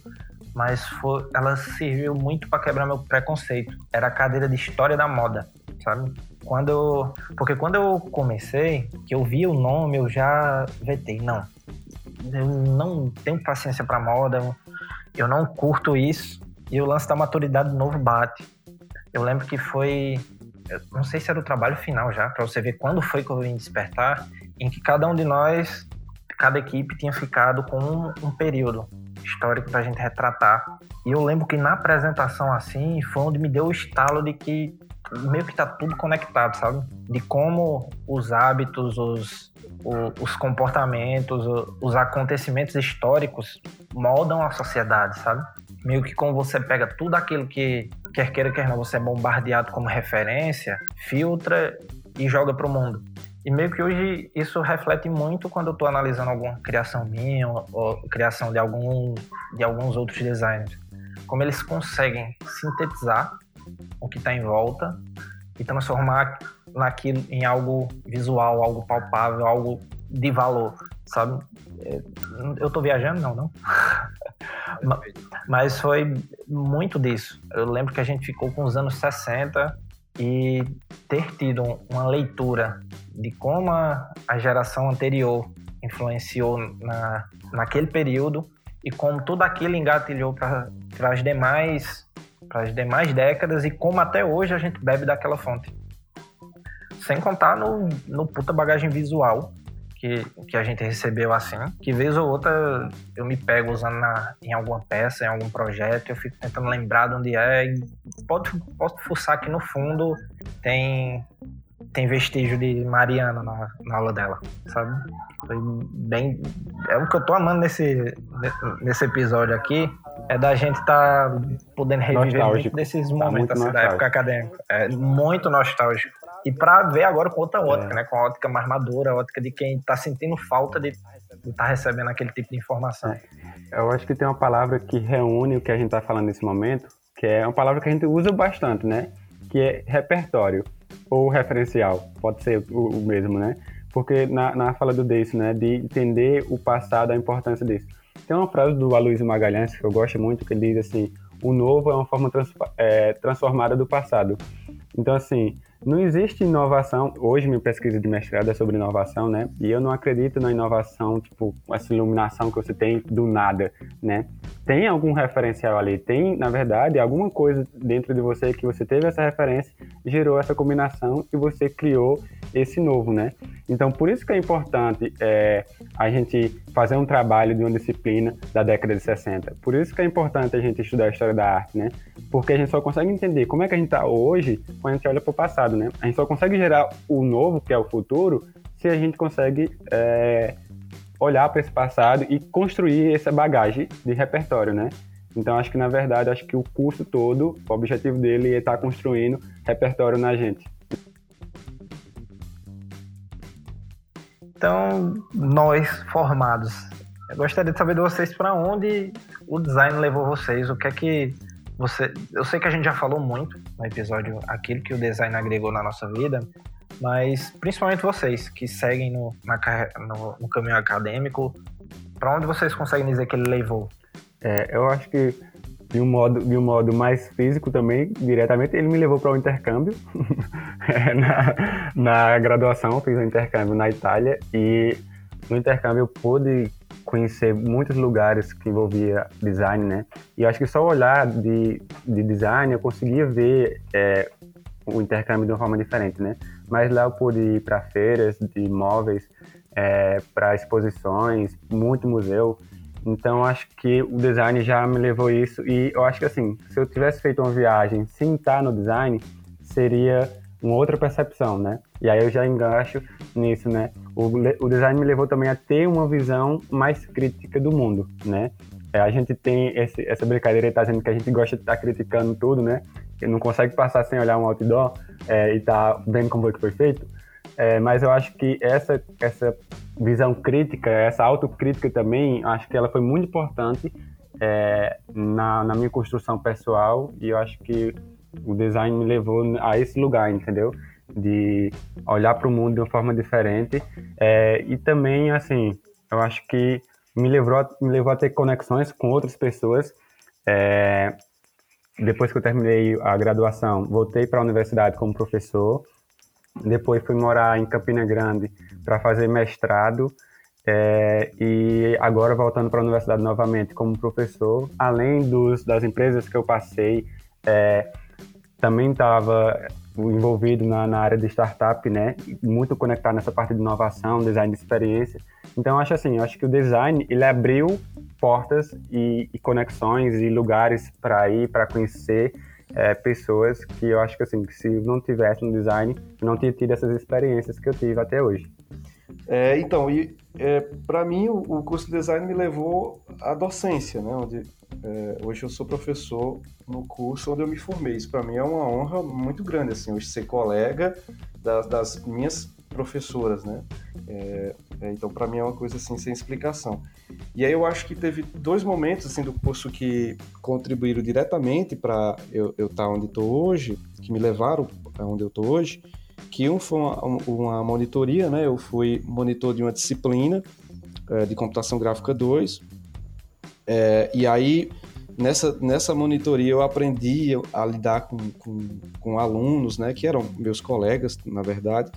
mas foi, ela serviu muito para quebrar meu preconceito. Era a cadeira de história da moda, sabe? Quando eu, porque quando eu comecei, que eu vi o nome, eu já vetei, não. Eu não tenho paciência para moda, eu não curto isso. E o lance da maturidade novo bate. Eu lembro que foi. não sei se era o trabalho final já, para você ver quando foi que eu vim despertar, em que cada um de nós, cada equipe tinha ficado com um, um período histórico para a gente retratar. E eu lembro que na apresentação assim foi onde me deu o estalo de que meio que tá tudo conectado, sabe? De como os hábitos, os, os comportamentos, os acontecimentos históricos moldam a sociedade, sabe? meio que como você pega tudo aquilo que, quer queira, quer não, você é bombardeado como referência, filtra e joga para o mundo. E meio que hoje isso reflete muito quando eu estou analisando alguma criação minha ou, ou criação de, algum, de alguns outros designers. Como eles conseguem sintetizar o que está em volta e transformar naquilo em algo visual, algo palpável, algo de valor, sabe? É, eu estou viajando? Não, não. Mas foi muito disso. Eu lembro que a gente ficou com os anos 60 e ter tido uma leitura de como a, geração anterior influenciou na, naquele período e como tudo aquilo engatilhou para as demais para as demais décadas e como até hoje a gente bebe daquela fonte. Sem contar no, no puta bagagem visual que, que a gente recebeu assim, que vez ou outra eu me pego usando na, em alguma peça, em algum projeto, eu fico tentando lembrar de onde é. E pode, posso fuçar que no fundo tem, tem vestígio de Mariana na, na aula dela, sabe? Foi bem. É o que eu tô amando nesse, nesse episódio aqui. É da gente estar tá podendo reviver muito desses tá momentos tá assim, da época acadêmica. É muito nostálgico e para ver agora com outra ótica, é. né? Com a ótica mais madura, a ótica de quem está sentindo falta de estar tá recebendo aquele tipo de informação. É. Eu acho que tem uma palavra que reúne o que a gente está falando nesse momento, que é uma palavra que a gente usa bastante, né? Que é repertório ou referencial, pode ser o, o mesmo, né? Porque na, na fala do Deis, né, de entender o passado, a importância disso. Tem uma frase do Aloysio Magalhães que eu gosto muito, que ele diz assim: o novo é uma forma trans, é, transformada do passado. Então, assim, não existe inovação. Hoje, minha pesquisa de mestrado é sobre inovação, né? E eu não acredito na inovação, tipo, essa iluminação que você tem do nada, né? Tem algum referencial ali, tem, na verdade, alguma coisa dentro de você que você teve essa referência, gerou essa combinação e você criou esse novo, né? Então, por isso que é importante é, a gente fazer um trabalho de uma disciplina da década de 60. Por isso que é importante a gente estudar a história da arte, né? Porque a gente só consegue entender como é que a gente está hoje quando a gente olha para o passado, né? A gente só consegue gerar o novo, que é o futuro, se a gente consegue é, olhar para esse passado e construir essa bagagem de repertório, né? Então, acho que, na verdade, acho que o curso todo, o objetivo dele é estar tá construindo repertório na gente. Então, nós formados, eu gostaria de saber de vocês para onde o design levou vocês, o que é que você, eu sei que a gente já falou muito no episódio aquilo que o design agregou na nossa vida, mas principalmente vocês que seguem no, na, no, no caminho acadêmico, para onde vocês conseguem dizer que ele levou? É, eu acho que de um modo de um modo mais físico também diretamente ele me levou para o um intercâmbio é, na, na graduação fiz um intercâmbio na Itália e no intercâmbio eu pude conhecer muitos lugares que envolvia design, né? E acho que só olhar de, de design eu conseguia ver é, o intercâmbio de uma forma diferente, né? Mas lá eu pude ir para feiras de móveis, é, para exposições, muito museu. Então acho que o design já me levou isso e eu acho que assim, se eu tivesse feito uma viagem sem estar no design, seria uma outra percepção, né? E aí eu já engaixo nisso, né? O, o design me levou também a ter uma visão mais crítica do mundo, né? É, a gente tem esse, essa brincadeira tá dizendo que a gente gosta de estar tá criticando tudo, né? Que não consegue passar sem olhar um outdoor é, e tá vendo como foi que foi feito. É, mas eu acho que essa, essa visão crítica, essa autocrítica também, acho que ela foi muito importante é, na, na minha construção pessoal e eu acho que o design me levou a esse lugar, entendeu? De olhar para o mundo de uma forma diferente é, e também, assim, eu acho que me levou, me levou a ter conexões com outras pessoas. É, depois que eu terminei a graduação, voltei para a universidade como professor. Depois fui morar em Campina Grande para fazer mestrado. É, e agora voltando para a universidade novamente como professor, além dos, das empresas que eu passei, é, também estava envolvido na, na, área de startup, né? Muito conectado nessa parte de inovação, design de experiência. Então, acho assim, acho que o design ele abriu portas e, e conexões e lugares para ir, para conhecer é, pessoas que eu acho que assim, que se não tivesse no design, eu não teria tido essas experiências que eu tive até hoje. É, então, e é, para mim o, o, curso de design me levou à docência, né? Onde é, hoje eu sou professor no curso onde eu me formei. Isso para mim é uma honra muito grande, assim, hoje ser colega das, das minhas professoras, né? É, é, então para mim é uma coisa assim sem explicação. E aí eu acho que teve dois momentos assim do curso que contribuíram diretamente para eu estar tá onde estou hoje, que me levaram a onde eu estou hoje que um foi uma, uma, monitoria, né? Eu fui monitor de uma disciplina é, de computação gráfica 2. É, e aí, nessa, nessa monitoria, eu aprendi a lidar com, com, com alunos, né? Que eram meus colegas, na verdade.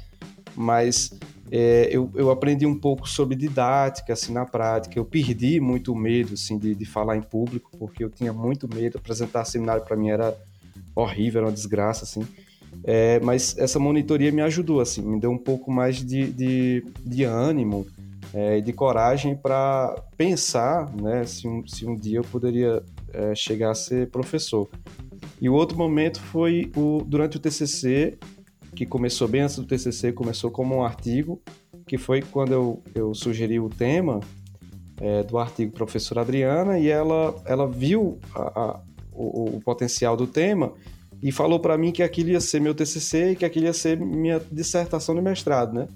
Mas é, eu, eu aprendi um pouco sobre didática, assim, na prática. Eu perdi muito medo, assim, de, de falar em público, porque eu tinha muito medo. Apresentar seminário para mim era horrível, era uma desgraça, assim. É, mas essa monitoria me ajudou, assim, me deu um pouco mais de, de, de ânimo é, e de coragem para pensar né, se, um, se um dia eu poderia é, chegar a ser professor. E o outro momento foi o, durante o TCC, que começou bem antes do TCC, começou como um artigo, que foi quando eu, eu sugeri o tema é, do artigo professora Adriana e ela, ela viu a, a, o, o potencial do tema e falou para mim que aquilo ia ser meu TCC e que aquilo ia ser minha dissertação de mestrado, né?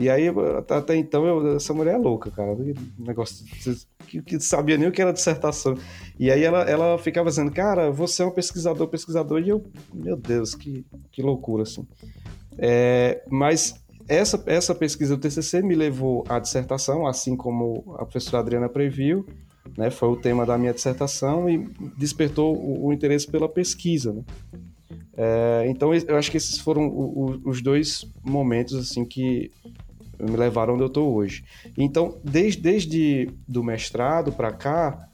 E aí, até então, eu, essa mulher é louca, cara. Negócio que, que sabia nem o que era dissertação. E aí ela, ela ficava dizendo, cara, você é um pesquisador, pesquisador, e eu, meu Deus, que, que loucura, assim. É, mas essa, essa pesquisa do TCC me levou à dissertação, assim como a professora Adriana previu, né, foi o tema da minha dissertação e despertou o, o interesse pela pesquisa. Né? É, então, eu acho que esses foram os dois momentos assim que me levaram onde eu estou hoje. Então, desde, desde do mestrado para cá,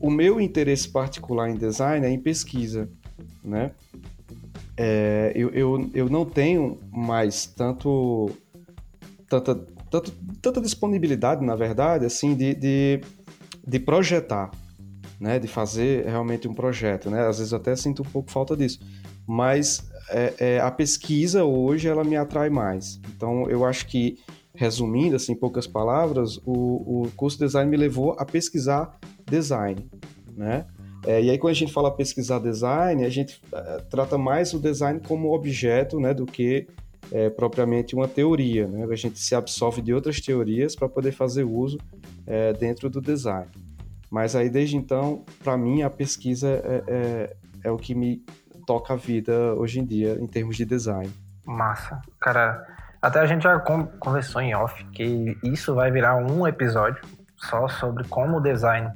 o meu interesse particular em design é em pesquisa, né? É, eu, eu, eu não tenho mais tanto tanta, tanto, tanta disponibilidade, na verdade, assim, de, de de projetar, né, de fazer realmente um projeto, né? Às vezes até sinto um pouco falta disso, mas é, é, a pesquisa hoje ela me atrai mais. Então eu acho que resumindo assim em poucas palavras, o, o curso de design me levou a pesquisar design, né? É, e aí quando a gente fala pesquisar design, a gente é, trata mais o design como objeto, né, do que é, propriamente uma teoria. Né? A gente se absorve de outras teorias para poder fazer uso é, dentro do design. Mas aí, desde então, para mim, a pesquisa é, é, é, o que me toca a vida hoje em dia em termos de design. Massa. Cara, até a gente já conversou em off que isso vai virar um episódio só sobre como o design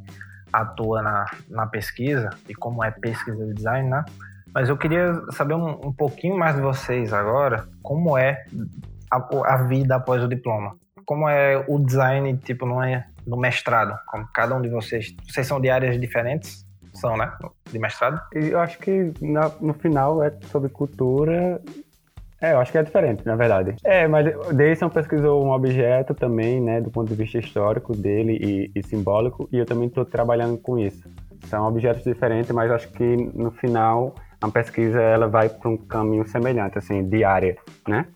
atua na, na pesquisa e como é pesquisa de design, né? Mas eu queria saber um, um pouquinho mais de vocês agora, como é a, a, vida após o diploma. Como é o design, tipo, não é no mestrado, como cada um de vocês. Vocês são de áreas diferentes? São, né? De mestrado? Eu acho que na, no final é sobre cultura. É, eu acho que é diferente, na verdade. É, mas Deison pesquisou um objeto também, né, do ponto de vista histórico dele e, e simbólico, e eu também estou trabalhando com isso. São objetos diferentes, mas acho que no final a pesquisa ela vai para um caminho semelhante, assim, de área, né?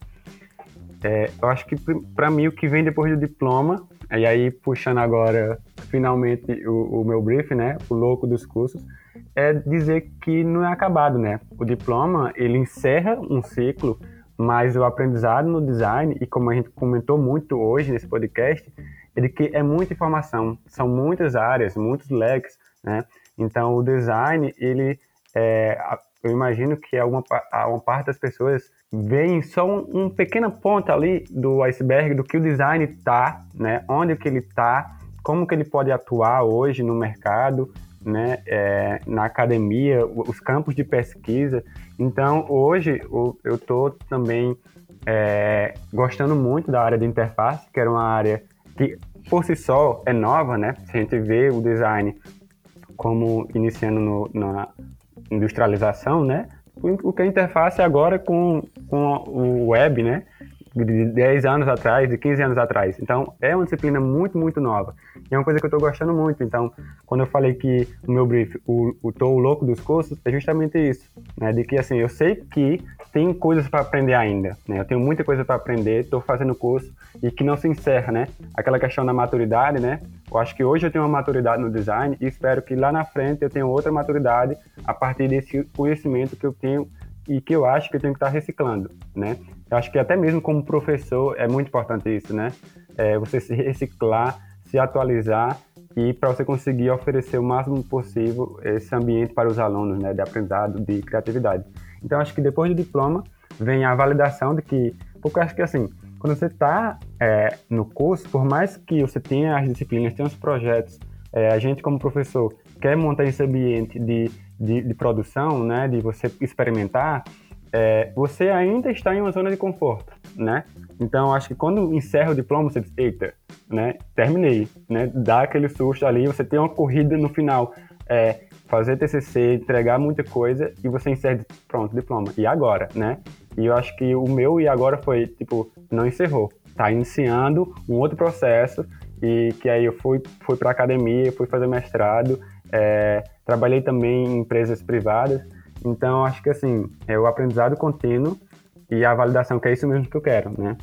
É, eu acho que para mim o que vem depois do diploma, e aí puxando agora finalmente o, o meu brief, né, o louco dos cursos, é dizer que não é acabado, né? O diploma ele encerra um ciclo, mas o aprendizado no design e como a gente comentou muito hoje nesse podcast, ele que é muita informação, são muitas áreas, muitos leques, né? Então o design ele é, eu imagino que alguma, uma parte das pessoas veem só um, um pequena ponta ali do iceberg do que o design está, né? Onde que ele está, como que ele pode atuar hoje no mercado, né? É, na academia, os campos de pesquisa. Então, hoje eu estou também é, gostando muito da área de interface, que era uma área que por si só é nova, né? Se a gente vê o design como iniciando no, na, industrialização, né? O que a interface agora com, com o web, né? De 10 anos atrás, de 15 anos atrás. Então, é uma disciplina muito, muito nova. E é uma coisa que eu estou gostando muito. Então, quando eu falei que o meu brief, o, o tô louco dos cursos, é justamente isso. Né? De que, assim, eu sei que tem coisas para aprender ainda. Né? Eu tenho muita coisa para aprender, estou fazendo curso e que não se encerra, né? Aquela questão da maturidade, né? Eu acho que hoje eu tenho uma maturidade no design e espero que lá na frente eu tenha outra maturidade a partir desse conhecimento que eu tenho e que eu acho que eu tenho que estar reciclando, né? Eu acho que até mesmo como professor é muito importante isso, né? É você se reciclar, se atualizar e para você conseguir oferecer o máximo possível esse ambiente para os alunos, né? De aprendizado, de criatividade. Então, acho que depois do diploma vem a validação de que, porque eu acho que assim, quando você está é, no curso, por mais que você tenha as disciplinas, tenha os projetos, é, a gente como professor quer montar esse ambiente de, de, de produção, né, de você experimentar, é, você ainda está em uma zona de conforto, né? Então, acho que quando encerra o diploma, você diz, eita, né, terminei, né? Dá aquele susto ali, você tem uma corrida no final, é, fazer TCC, entregar muita coisa e você encerra, pronto, diploma. E agora, né? E eu acho que o meu e agora foi, tipo, não encerrou. Tá iniciando um outro processo e que aí eu fui, fui para academia, fui fazer mestrado, é, trabalhei também em empresas privadas. Então, acho que assim, é o aprendizado contínuo e a validação, que é isso mesmo que eu quero, né?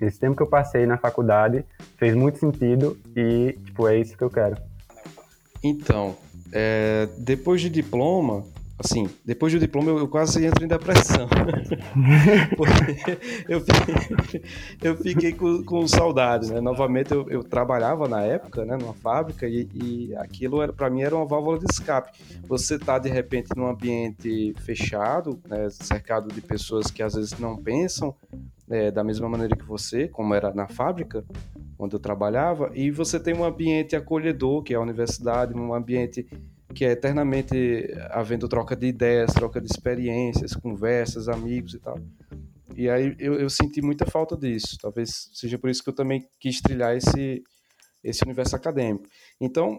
Esse tempo que eu passei na faculdade fez muito sentido e, tipo, é isso que eu quero. Então, é, depois de diploma, assim, depois do diploma eu, eu quase entro em depressão. Porque eu fiquei, eu fiquei com, com saudade, né? Novamente eu, eu, trabalhava na época, né, numa fábrica e, e aquilo era para mim era uma válvula de escape. Você tá de repente num ambiente fechado, né, cercado de pessoas que às vezes não pensam é, da mesma maneira que você, como era na fábrica, onde eu trabalhava, e você tem um ambiente acolhedor, que é a universidade, um ambiente que é eternamente havendo troca de ideias, troca de experiências, conversas, amigos e tal. E aí eu, eu senti muita falta disso. Talvez seja por isso que eu também quis trilhar esse, esse universo acadêmico. Então,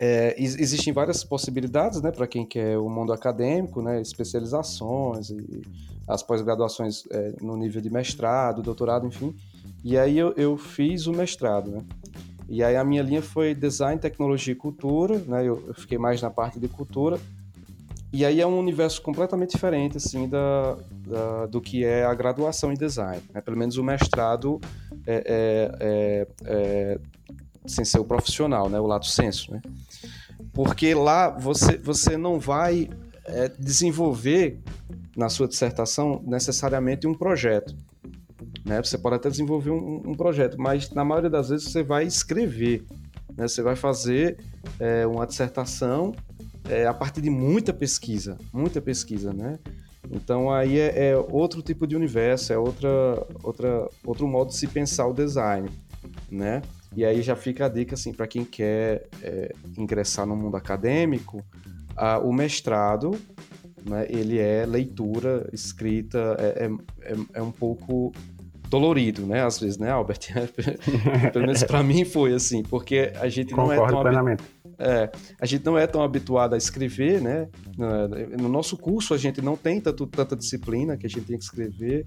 é, existem várias possibilidades né, para quem quer o mundo acadêmico, né, especializações e as pós-graduações é, no nível de mestrado, doutorado, enfim. E aí eu, eu fiz o mestrado. Né? E aí a minha linha foi design, tecnologia e cultura, né? Eu, eu, fiquei mais na parte de cultura. E aí é um universo completamente diferente, assim, da, da do que é a graduação em design. Né? Pelo menos o mestrado é, é, é, é, sem ser o profissional, né? O lato senso, né? Porque lá você, você não vai é, desenvolver na sua dissertação necessariamente um projeto. Né? Você pode até desenvolver um, um, projeto, mas na maioria das vezes você vai escrever. Né? Você vai fazer é, uma dissertação é, a partir de muita pesquisa, muita pesquisa, né? Então aí é, é, outro tipo de universo, é outra, outra, outro modo de se pensar o design, né? E aí já fica a dica assim para quem quer é, ingressar no mundo acadêmico, a, o mestrado, né? Ele é leitura, escrita, é, é, é, é um pouco dolorido, né? Às vezes, né, Albert? Pelo menos para mim foi assim, porque a gente Concordo não é tão plenamente. É, a gente não é tão habituado a escrever, né? No nosso curso a gente não tem tanto, tanta disciplina que a gente tem que escrever,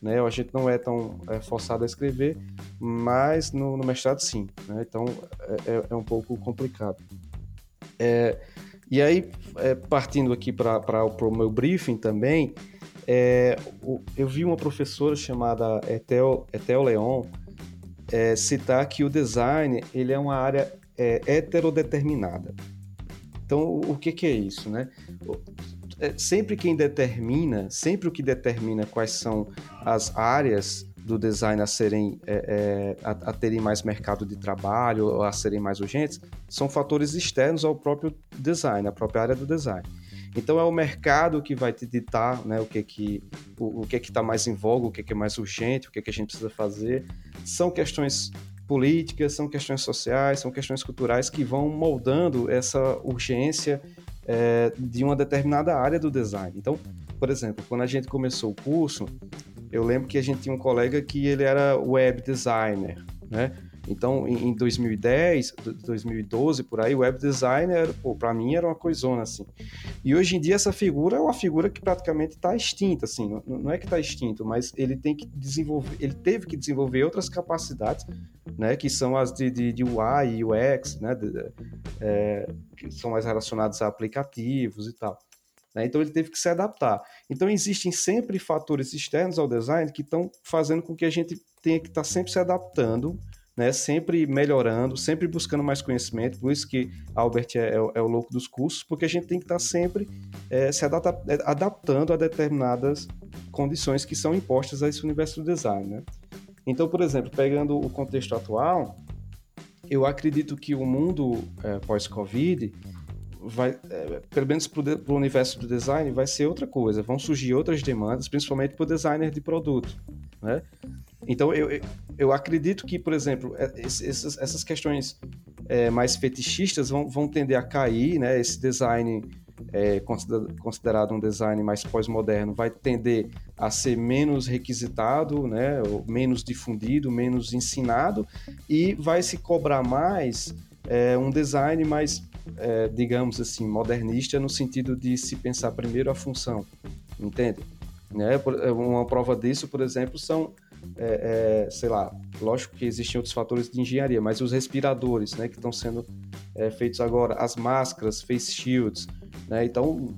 né? A gente não é tão é, forçado a escrever, mas no, no mestrado sim, né? Então é, é, é um pouco complicado. É, E aí, é, partindo aqui para o meu briefing também, é, eu vi uma professora chamada Etel, Etel Leon é, citar que o design ele é uma área é, heterodeterminada. Então, o que, que é isso? Né? É, sempre quem determina, sempre o que determina quais são as áreas do design a serem é, é, a, a, terem mais mercado de trabalho a serem mais urgentes são fatores externos ao próprio design, à própria área do design. Então é o mercado que vai te ditar né, o que que o, o que que está mais em voga, o que que é mais urgente, o que que a gente precisa fazer. São questões políticas, são questões sociais, são questões culturais que vão moldando essa urgência é, de uma determinada área do design. Então, por exemplo, quando a gente começou o curso, eu lembro que a gente tinha um colega que ele era web designer, né? Então, em 2010, 2012, por aí, o web designer, para mim, era uma coisona, assim. E hoje em dia, essa figura é uma figura que praticamente está extinta, assim. Não é que está extinto, mas ele tem que desenvolver, ele teve que desenvolver outras capacidades, né? Que são as de, de, de UI e UX, né? De, é, que são mais relacionadas a aplicativos e tal. Né? Então ele teve que se adaptar. Então existem sempre fatores externos ao design que estão fazendo com que a gente tenha que estar tá sempre se adaptando, né? sempre melhorando, sempre buscando mais conhecimento. Por isso que Albert é, é, é o louco dos cursos, porque a gente tem que estar tá sempre é, se adapta, é, adaptando a determinadas condições que são impostas a esse universo do design. Né? Então, por exemplo, pegando o contexto atual, eu acredito que o mundo é, pós-Covid vai, é, pelo menos para o universo do design, vai ser outra coisa. Vão surgir outras demandas, principalmente para o designer de produto. Né? Então, eu, eu acredito que, por exemplo, é, essas, questões é, mais fetichistas vão, vão tender a cair, né? Esse design é, considerado um design mais pós-moderno vai tender a ser menos requisitado, né? Ou menos difundido, menos ensinado e vai se cobrar mais é, um design mais é, digamos assim, modernista no sentido de se pensar primeiro a função, entende? Né? É, uma prova disso, por exemplo, são, é, é, sei lá, lógico que existem outros fatores de engenharia, mas os respiradores, né, que estão sendo é, feitos agora, as máscaras, face shields, né? Então,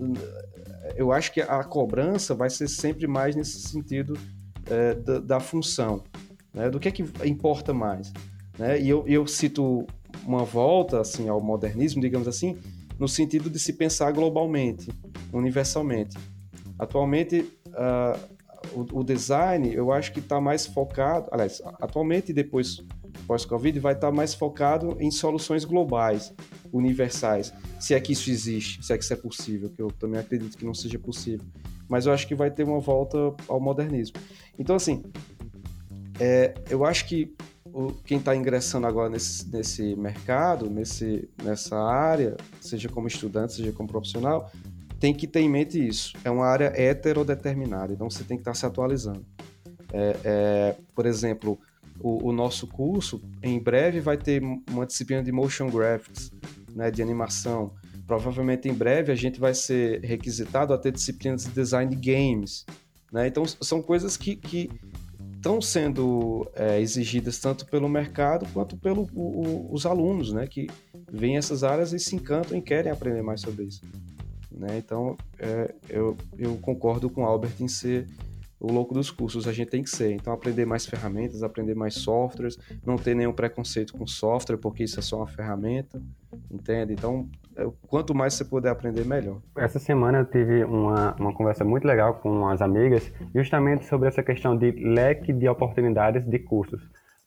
eu acho que a cobrança vai ser sempre mais nesse sentido é, da, da, função, né? Do que é que importa mais, né? E eu, eu cito uma volta assim ao modernismo, digamos assim, no sentido de se pensar globalmente, universalmente. Atualmente, uh, o, o, design, eu acho que está mais focado, aliás, atualmente depois pós-Covid vai estar tá mais focado em soluções globais, universais, se é que isso existe, se é que isso é possível, que eu também acredito que não seja possível. Mas eu acho que vai ter uma volta ao modernismo. Então, assim, é, eu acho que quem está ingressando agora nesse, nesse mercado, nesse, nessa área, seja como estudante, seja como profissional, tem que ter em mente isso. É uma área heterodeterminada, então você tem que estar se atualizando. É, é, por exemplo, o, o, nosso curso, em breve, vai ter uma disciplina de motion graphics, né, de animação. Provavelmente em breve a gente vai ser requisitado a ter disciplinas de design de games. Né? Então, são coisas que, que estão sendo é, exigidas tanto pelo mercado quanto pelos os alunos, né, que veem essas áreas e se encantam e querem aprender mais sobre isso. Né? Então, é, eu, eu concordo com o Albert em ser o louco dos cursos, a gente tem que ser. Então, aprender mais ferramentas, aprender mais softwares, não ter nenhum preconceito com software, porque isso é só uma ferramenta, entende? Então, é, quanto mais você puder aprender, melhor. Essa semana eu tive uma, uma conversa muito legal com as amigas, justamente sobre essa questão de leque de oportunidades de cursos.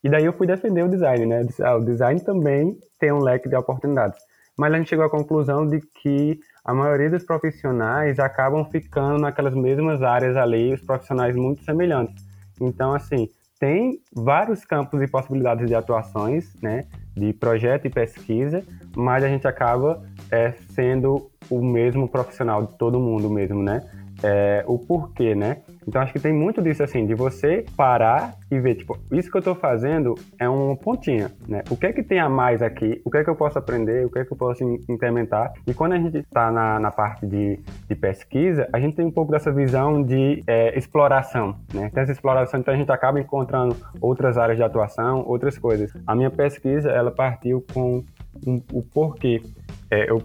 E daí eu fui defender o design, né? Ah, o design também tem um leque de oportunidades. Mas a gente chegou à conclusão de que a maioria dos profissionais acabam ficando naquelas mesmas áreas ali, os profissionais muito semelhantes. Então, assim, tem vários campos e possibilidades de atuações, né, de projeto e pesquisa, mas a gente acaba é, sendo o mesmo profissional de todo mundo mesmo, né? É, o porquê, né? Então acho que tem muito disso assim, de você parar e ver, tipo, isso que eu estou fazendo é uma pontinha, né? O que é que tem a mais aqui? O que é que eu posso aprender? O que é que eu posso implementar? E quando a gente está na, na parte de, de pesquisa, a gente tem um pouco dessa visão de é, exploração, né? Tem essa exploração, então a gente acaba encontrando outras áreas de atuação, outras coisas. A minha pesquisa, ela partiu com um, o porquê. É, eu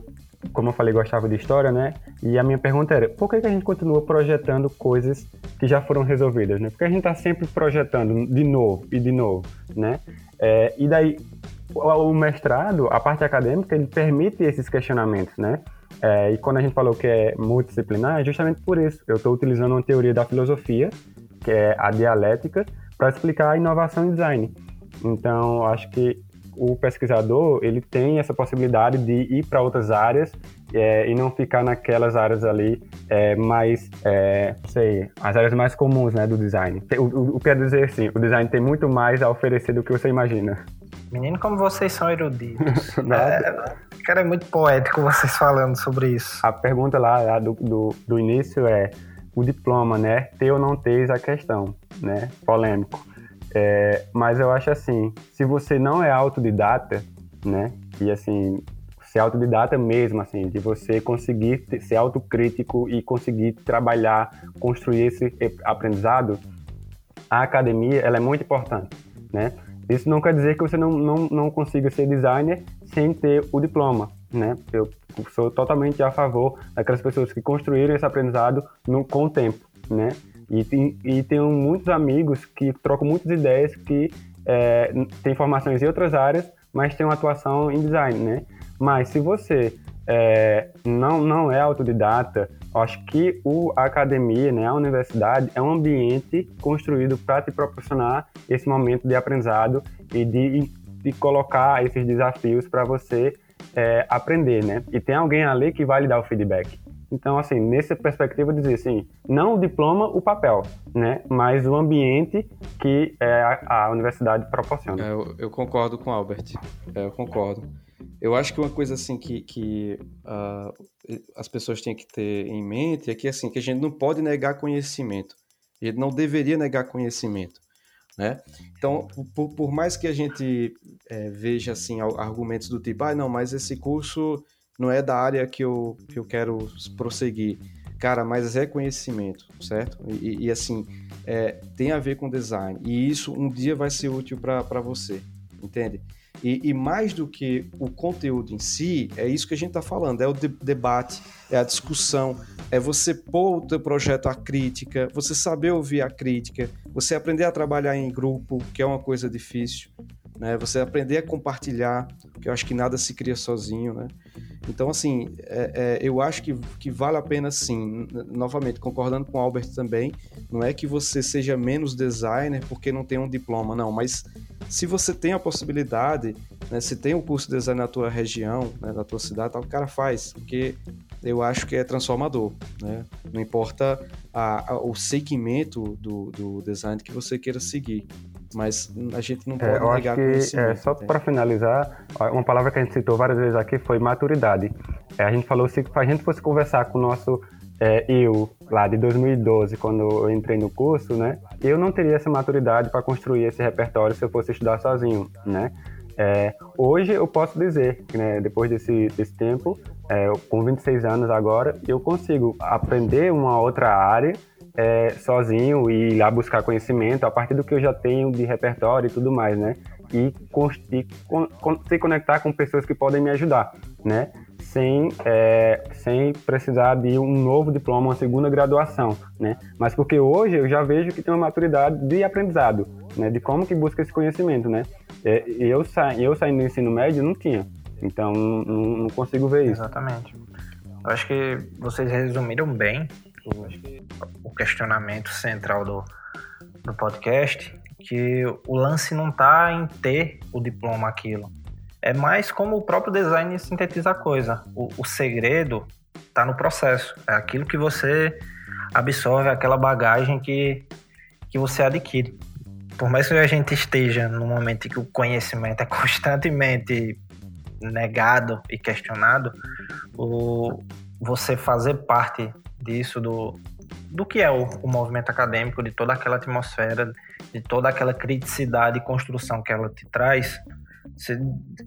como eu falei, gostava de história, né? E a minha pergunta era, por que, que a gente continua projetando coisas que já foram resolvidas, né? Porque a gente está sempre projetando de novo e de novo, né? É, e daí, o mestrado, a parte acadêmica, ele permite esses questionamentos, né? É, e quando a gente falou que é multidisciplinar, é justamente por isso. Eu estou utilizando uma teoria da filosofia, que é a dialética, para explicar a inovação em design. Então, acho que o pesquisador ele tem essa possibilidade de ir para outras áreas é, e não ficar naquelas áreas ali é, mais, é, sei, as áreas mais comuns né, do design. O, o, o que quer dizer assim, o design tem muito mais a oferecer do que você imagina. Menino, como vocês são eruditos. é, cara, é muito poético vocês falando sobre isso. A pergunta lá, lá do, do, do início é o diploma, né? Ter ou não ter a questão, né? Polêmico. É, mas eu acho assim, se você não é autodidata, né? E assim, ser autodidata mesmo, assim, de você conseguir ser autocrítico e conseguir trabalhar, construir esse aprendizado, a academia ela é muito importante, né? Isso não quer dizer que você não, não, não consiga ser designer sem ter o diploma, né? Eu sou totalmente a favor daquelas pessoas que construíram esse aprendizado no, com o tempo, né? E, e tenho muitos amigos que trocam muitas ideias que é, têm formações em outras áreas, mas têm uma atuação em design, né? Mas se você é, não, não é autodidata, acho que o, a academia, né, a universidade, é um ambiente construído para te proporcionar esse momento de aprendizado e de, de colocar esses desafios para você é, aprender, né? E tem alguém ali que vai lhe dar o feedback. Então, assim, nessa perspectiva, dizer assim, não o diploma, o papel, né? Mas o ambiente que é, a, a universidade proporciona. É, eu, eu, concordo com o Albert. É, eu concordo. Eu acho que uma coisa assim que, que uh, as pessoas têm que ter em mente é que assim que a gente não pode negar conhecimento. A gente não deveria negar conhecimento. Né? Então, por, por mais que a gente é, veja assim argumentos do tipo, ah, não, mas esse curso não é da área que eu, que eu quero prosseguir. Cara, mas é conhecimento, certo? E, e assim, é, tem a ver com design. E isso um dia vai ser útil para você, entende? E, e, mais do que o conteúdo em si, é isso que a gente está falando, é o de debate, é a discussão, é você pôr o teu projeto à crítica, você saber ouvir a crítica, você aprender a trabalhar em grupo, que é uma coisa difícil, né? Você aprender a compartilhar, que eu acho que nada se cria sozinho, né? Então, assim, é, é, eu acho que, que vale a pena sim. Novamente, concordando com o Albert também, não é que você seja menos designer porque não tem um diploma, não, mas se você tem a possibilidade, né, se tem um curso de design na tua região, né, na tua cidade, tal, o cara faz, porque eu acho que é transformador, né? Não importa a, a, o segmento do, do design que você queira seguir mas a gente não é, pode é, negar que, é, Só para finalizar, uma palavra que a gente citou várias vezes aqui foi maturidade. É, a gente falou se a gente fosse conversar com o nosso é, eu lá de 2012, quando eu entrei no curso, né, eu não teria essa maturidade para construir esse repertório se eu fosse estudar sozinho, né? É, hoje eu posso dizer, né, depois desse, desse tempo, é, com 26 anos agora, eu consigo aprender uma outra área é, sozinho e ir lá buscar conhecimento a partir do que eu já tenho de repertório e tudo mais, né? E, e con, se conectar com pessoas que podem me ajudar, né? Sem, é, sem precisar de um novo diploma, uma segunda graduação, né? Mas porque hoje eu já vejo que tem uma maturidade de aprendizado, né? De como que busca esse conhecimento, né? É, eu, sa eu saindo do ensino médio não tinha, então não, não consigo ver isso. Exatamente. Eu acho que vocês resumiram bem o questionamento central do, do podcast, que o lance não está em ter o diploma aquilo. É mais como o próprio design sintetiza a coisa. O, o segredo está no processo. É aquilo que você absorve, aquela bagagem que, que você adquire. Por mais que a gente esteja no momento em que o conhecimento é constantemente negado e questionado, o, você fazer parte disso, do, do que é o, o, movimento acadêmico, de toda aquela atmosfera, de toda aquela criticidade e construção que ela te traz, você,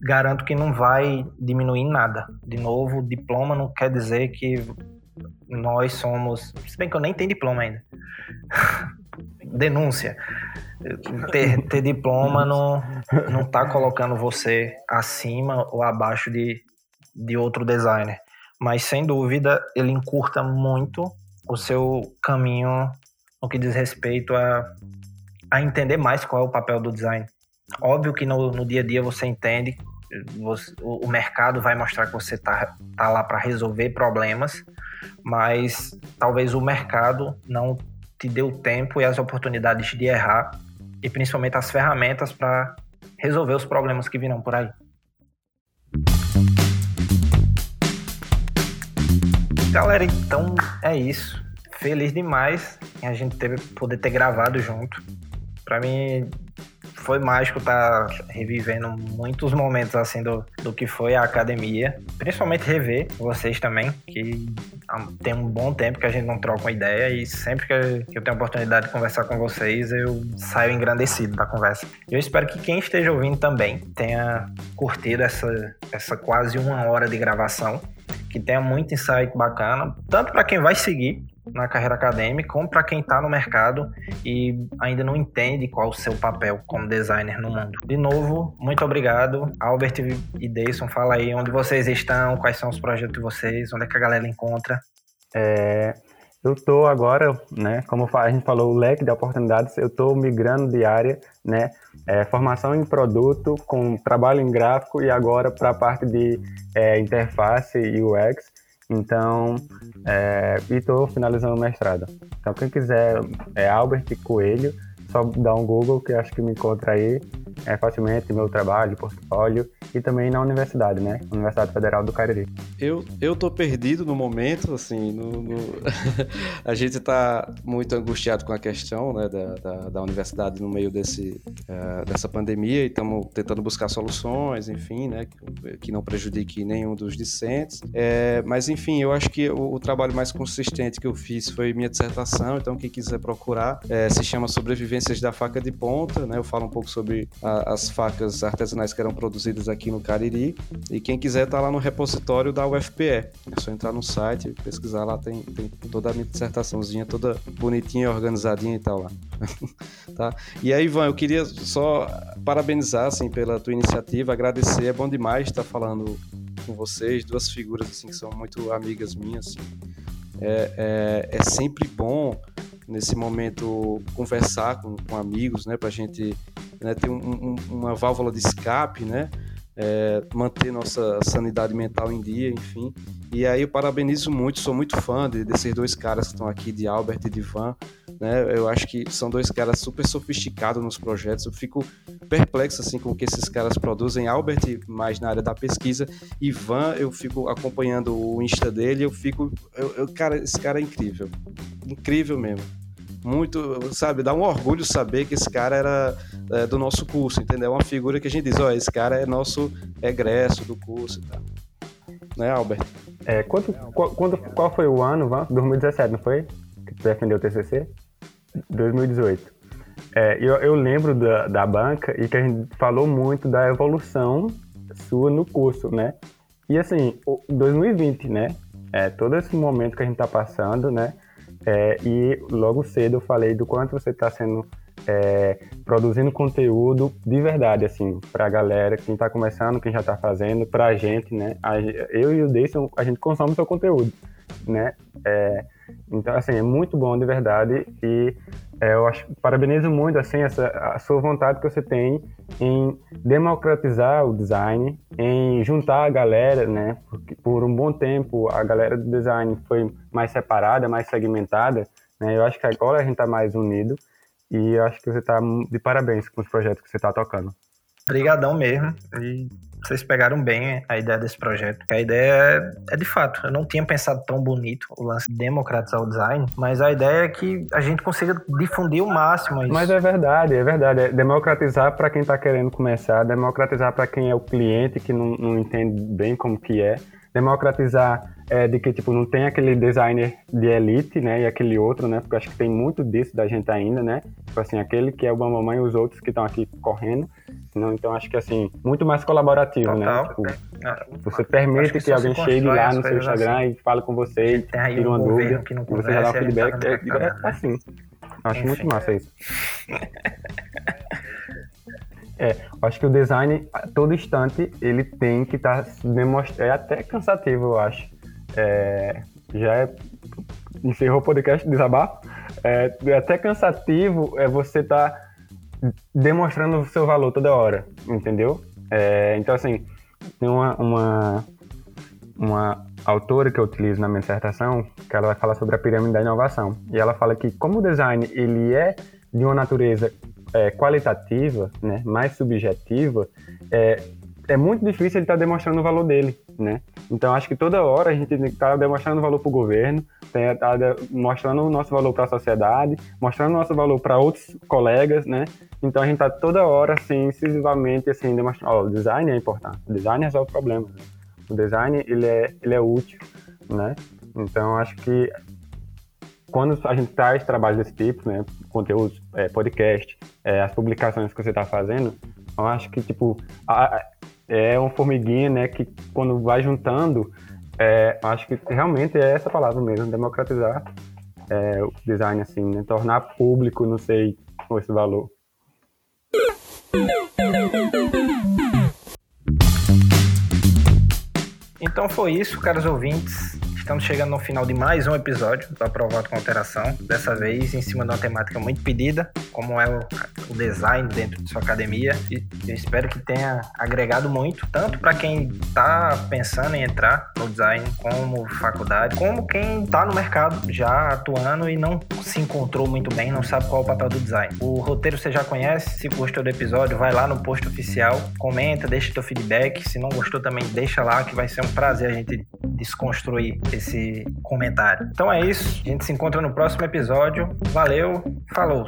garanto que não vai diminuir nada. De novo, diploma não quer dizer que nós somos. Se bem que eu nem tenho diploma ainda. Denúncia. Ter, ter diploma não, não tá colocando você acima ou abaixo de, de outro designer. mas sem dúvida ele encurta muito o seu caminho no que diz respeito a, a entender mais qual é o papel do design. Óbvio que no, no dia a dia você entende, você, o, o, mercado vai mostrar que você está tá lá para resolver problemas, mas talvez o mercado não te dê o tempo e as oportunidades de errar e principalmente as ferramentas para resolver os problemas que virão por aí. Galera, então é isso. Feliz demais em a gente ter, poder ter gravado junto. Para mim foi mágico estar tá revivendo muitos momentos assim do, do que foi a academia. Principalmente rever vocês também, que tem um bom tempo que a gente não troca uma ideia e sempre que eu tenho a oportunidade de conversar com vocês, eu saio engrandecido da conversa. Eu espero que quem esteja ouvindo também tenha curtido essa, essa quase uma hora de gravação, que tenha muito insight bacana, tanto para quem vai seguir na carreira acadêmica, como para quem está no mercado e ainda não entende qual o seu papel como designer no mundo. De novo, muito obrigado. Albert e Deison, fala aí onde vocês estão, quais são os projetos de vocês, onde é que a galera encontra. É, eu estou agora, né, como a gente falou, o leque de oportunidades, eu estou migrando de área, né, é, formação em produto, com trabalho em gráfico e agora para a parte de é, interface e UX. Então, é, e estou finalizando o mestrado. Então, quem quiser, é Albert Coelho, só dá um Google que acho que me encontra aí é, facilmente meu trabalho, portfólio e também na universidade, né? Universidade Federal do Cariri. Eu, eu tô perdido no momento, assim, no, no... a gente tá muito angustiado com a questão né, da, da, da universidade no meio desse, uh, dessa pandemia e estamos tentando buscar soluções, enfim, né, que, que não prejudique nenhum dos discentes. É, mas, enfim, eu acho que o, o, trabalho mais consistente que eu fiz foi minha dissertação, então quem quiser procurar, é, se chama Sobrevivências da Faca de Ponta, né, eu falo um pouco sobre a, as facas artesanais que eram produzidas aqui no Cariri. E quem quiser tá lá no repositório da UFPE. É só entrar no site, pesquisar lá, tem, tem toda a minha dissertaçãozinha, toda bonitinha, organizadinha e tal lá. tá? E aí, Ivan, eu queria só parabenizar assim, pela tua iniciativa, agradecer. É bom demais estar falando com vocês, duas figuras assim que são muito amigas minhas. Assim. É, é, é sempre bom nesse momento conversar com, com amigos, né, para a gente né, ter um, um, uma válvula de escape, né, é, manter nossa sanidade mental em dia, enfim. E aí eu parabenizo muito, sou muito fã de, desses dois caras que estão aqui, de Albert e de Van. Né? Eu acho que são dois caras super sofisticados nos projetos. Eu fico perplexo assim com o que esses caras produzem. Albert mais na área da pesquisa e Van, eu fico acompanhando o Insta dele, eu fico, eu, eu, cara, esse cara é incrível, incrível mesmo muito, sabe, dá um orgulho saber que esse cara era é, do nosso curso, entendeu? É uma figura que a gente diz, ó, esse cara é nosso egresso do curso e tal. Né, Albert? É, quanto, qual, qual foi o ano, Van? 2017, não foi? Que tu defendeu o TCC? 2018. É, eu, eu lembro da, da banca e que a gente falou muito da evolução sua no curso, né? E assim, 2020, né? É, todo esse momento que a gente tá passando, né? É, e logo cedo eu falei do quanto você está sendo é, produzindo conteúdo de verdade, assim, para a galera, quem está começando, quem já está fazendo, para a gente, né? Eu e o Deison, a gente consome seu conteúdo, né? É, então, assim, é muito bom de verdade e é, eu acho, parabenizo muito assim essa a sua vontade que você tem em democratizar o design, em juntar a galera, né? Porque por um bom tempo a galera do design foi mais separada, mais segmentada, né? Eu acho que agora a gente está mais unido e eu acho que você está de parabéns com os projetos que você está tocando. Obrigadão mesmo. E vocês pegaram bem a ideia desse projeto. A ideia é, é, de fato, eu não tinha pensado tão bonito o lance de democratizar o design, mas a ideia é que a gente consiga difundir o máximo isso. Mas é verdade, é verdade. É democratizar para quem está querendo começar, democratizar para quem é o cliente que não, não entende bem como que é, democratizar é, de que tipo não tem aquele designer de elite, né, e aquele outro, né, porque eu acho que tem muito disso da gente ainda, né, tipo assim aquele que é o mamãe e os outros que estão aqui correndo, não, então acho que assim muito mais colaborativo, né, Total. né, tipo, é, você permite que, que alguém chegue lá no seu Instagram assim. e fale com você, e tire uma dúvida, e você já dá o feedback, é, é, assim, acho Enfim. muito massa isso. É, acho que o design, a todo instante, ele tem que estar tá demonstrando. É até cansativo, eu acho. É, já é, encerrou o podcast desabafo. É, é até cansativo é você estar tá demonstrando o seu valor toda hora, entendeu? É, então, assim, tem uma, uma, uma autora que eu utilizo na minha dissertação, que ela vai falar sobre a pirâmide da inovação. E ela fala que como o design ele é de uma natureza é, qualitativa, né, mais subjetiva, é, é muito difícil ele estar tá demonstrando o valor dele, né? Então acho que toda hora a gente tem que estar tá demonstrando valor para o governo, tem tá mostrando o nosso valor para a sociedade, mostrando o nosso valor para outros colegas, né? Então a gente está toda hora assim, incisivamente assim demonstrando, ó, o design é importante, o design resolve problemas, né? o design ele é ele é útil, né? Então acho que quando a gente traz trabalhos desse tipo, né, conteúdos, é, podcast, é, as publicações que você está fazendo, eu acho que tipo a, é uma formiguinha, né, que quando vai juntando, é, acho que realmente é essa palavra mesmo, democratizar é, o design, assim, né, tornar público, não sei, esse valor. Então foi isso, caros ouvintes. Estamos chegando no final de mais um episódio do Aprovado com Alteração. Dessa vez em cima de uma temática muito pedida, como é o, o design dentro de sua academia. E eu espero que tenha agregado muito, tanto para quem está pensando em entrar no design como faculdade, como quem está no mercado já atuando e não se encontrou muito bem, não sabe qual é o papel do design. O roteiro você já conhece. Se gostou do episódio, vai lá no post oficial, comenta, deixa teu feedback. Se não gostou também, deixa lá que vai ser um prazer a gente desconstruir esse comentário. Então é isso. A gente se encontra no próximo episódio. Valeu, falou!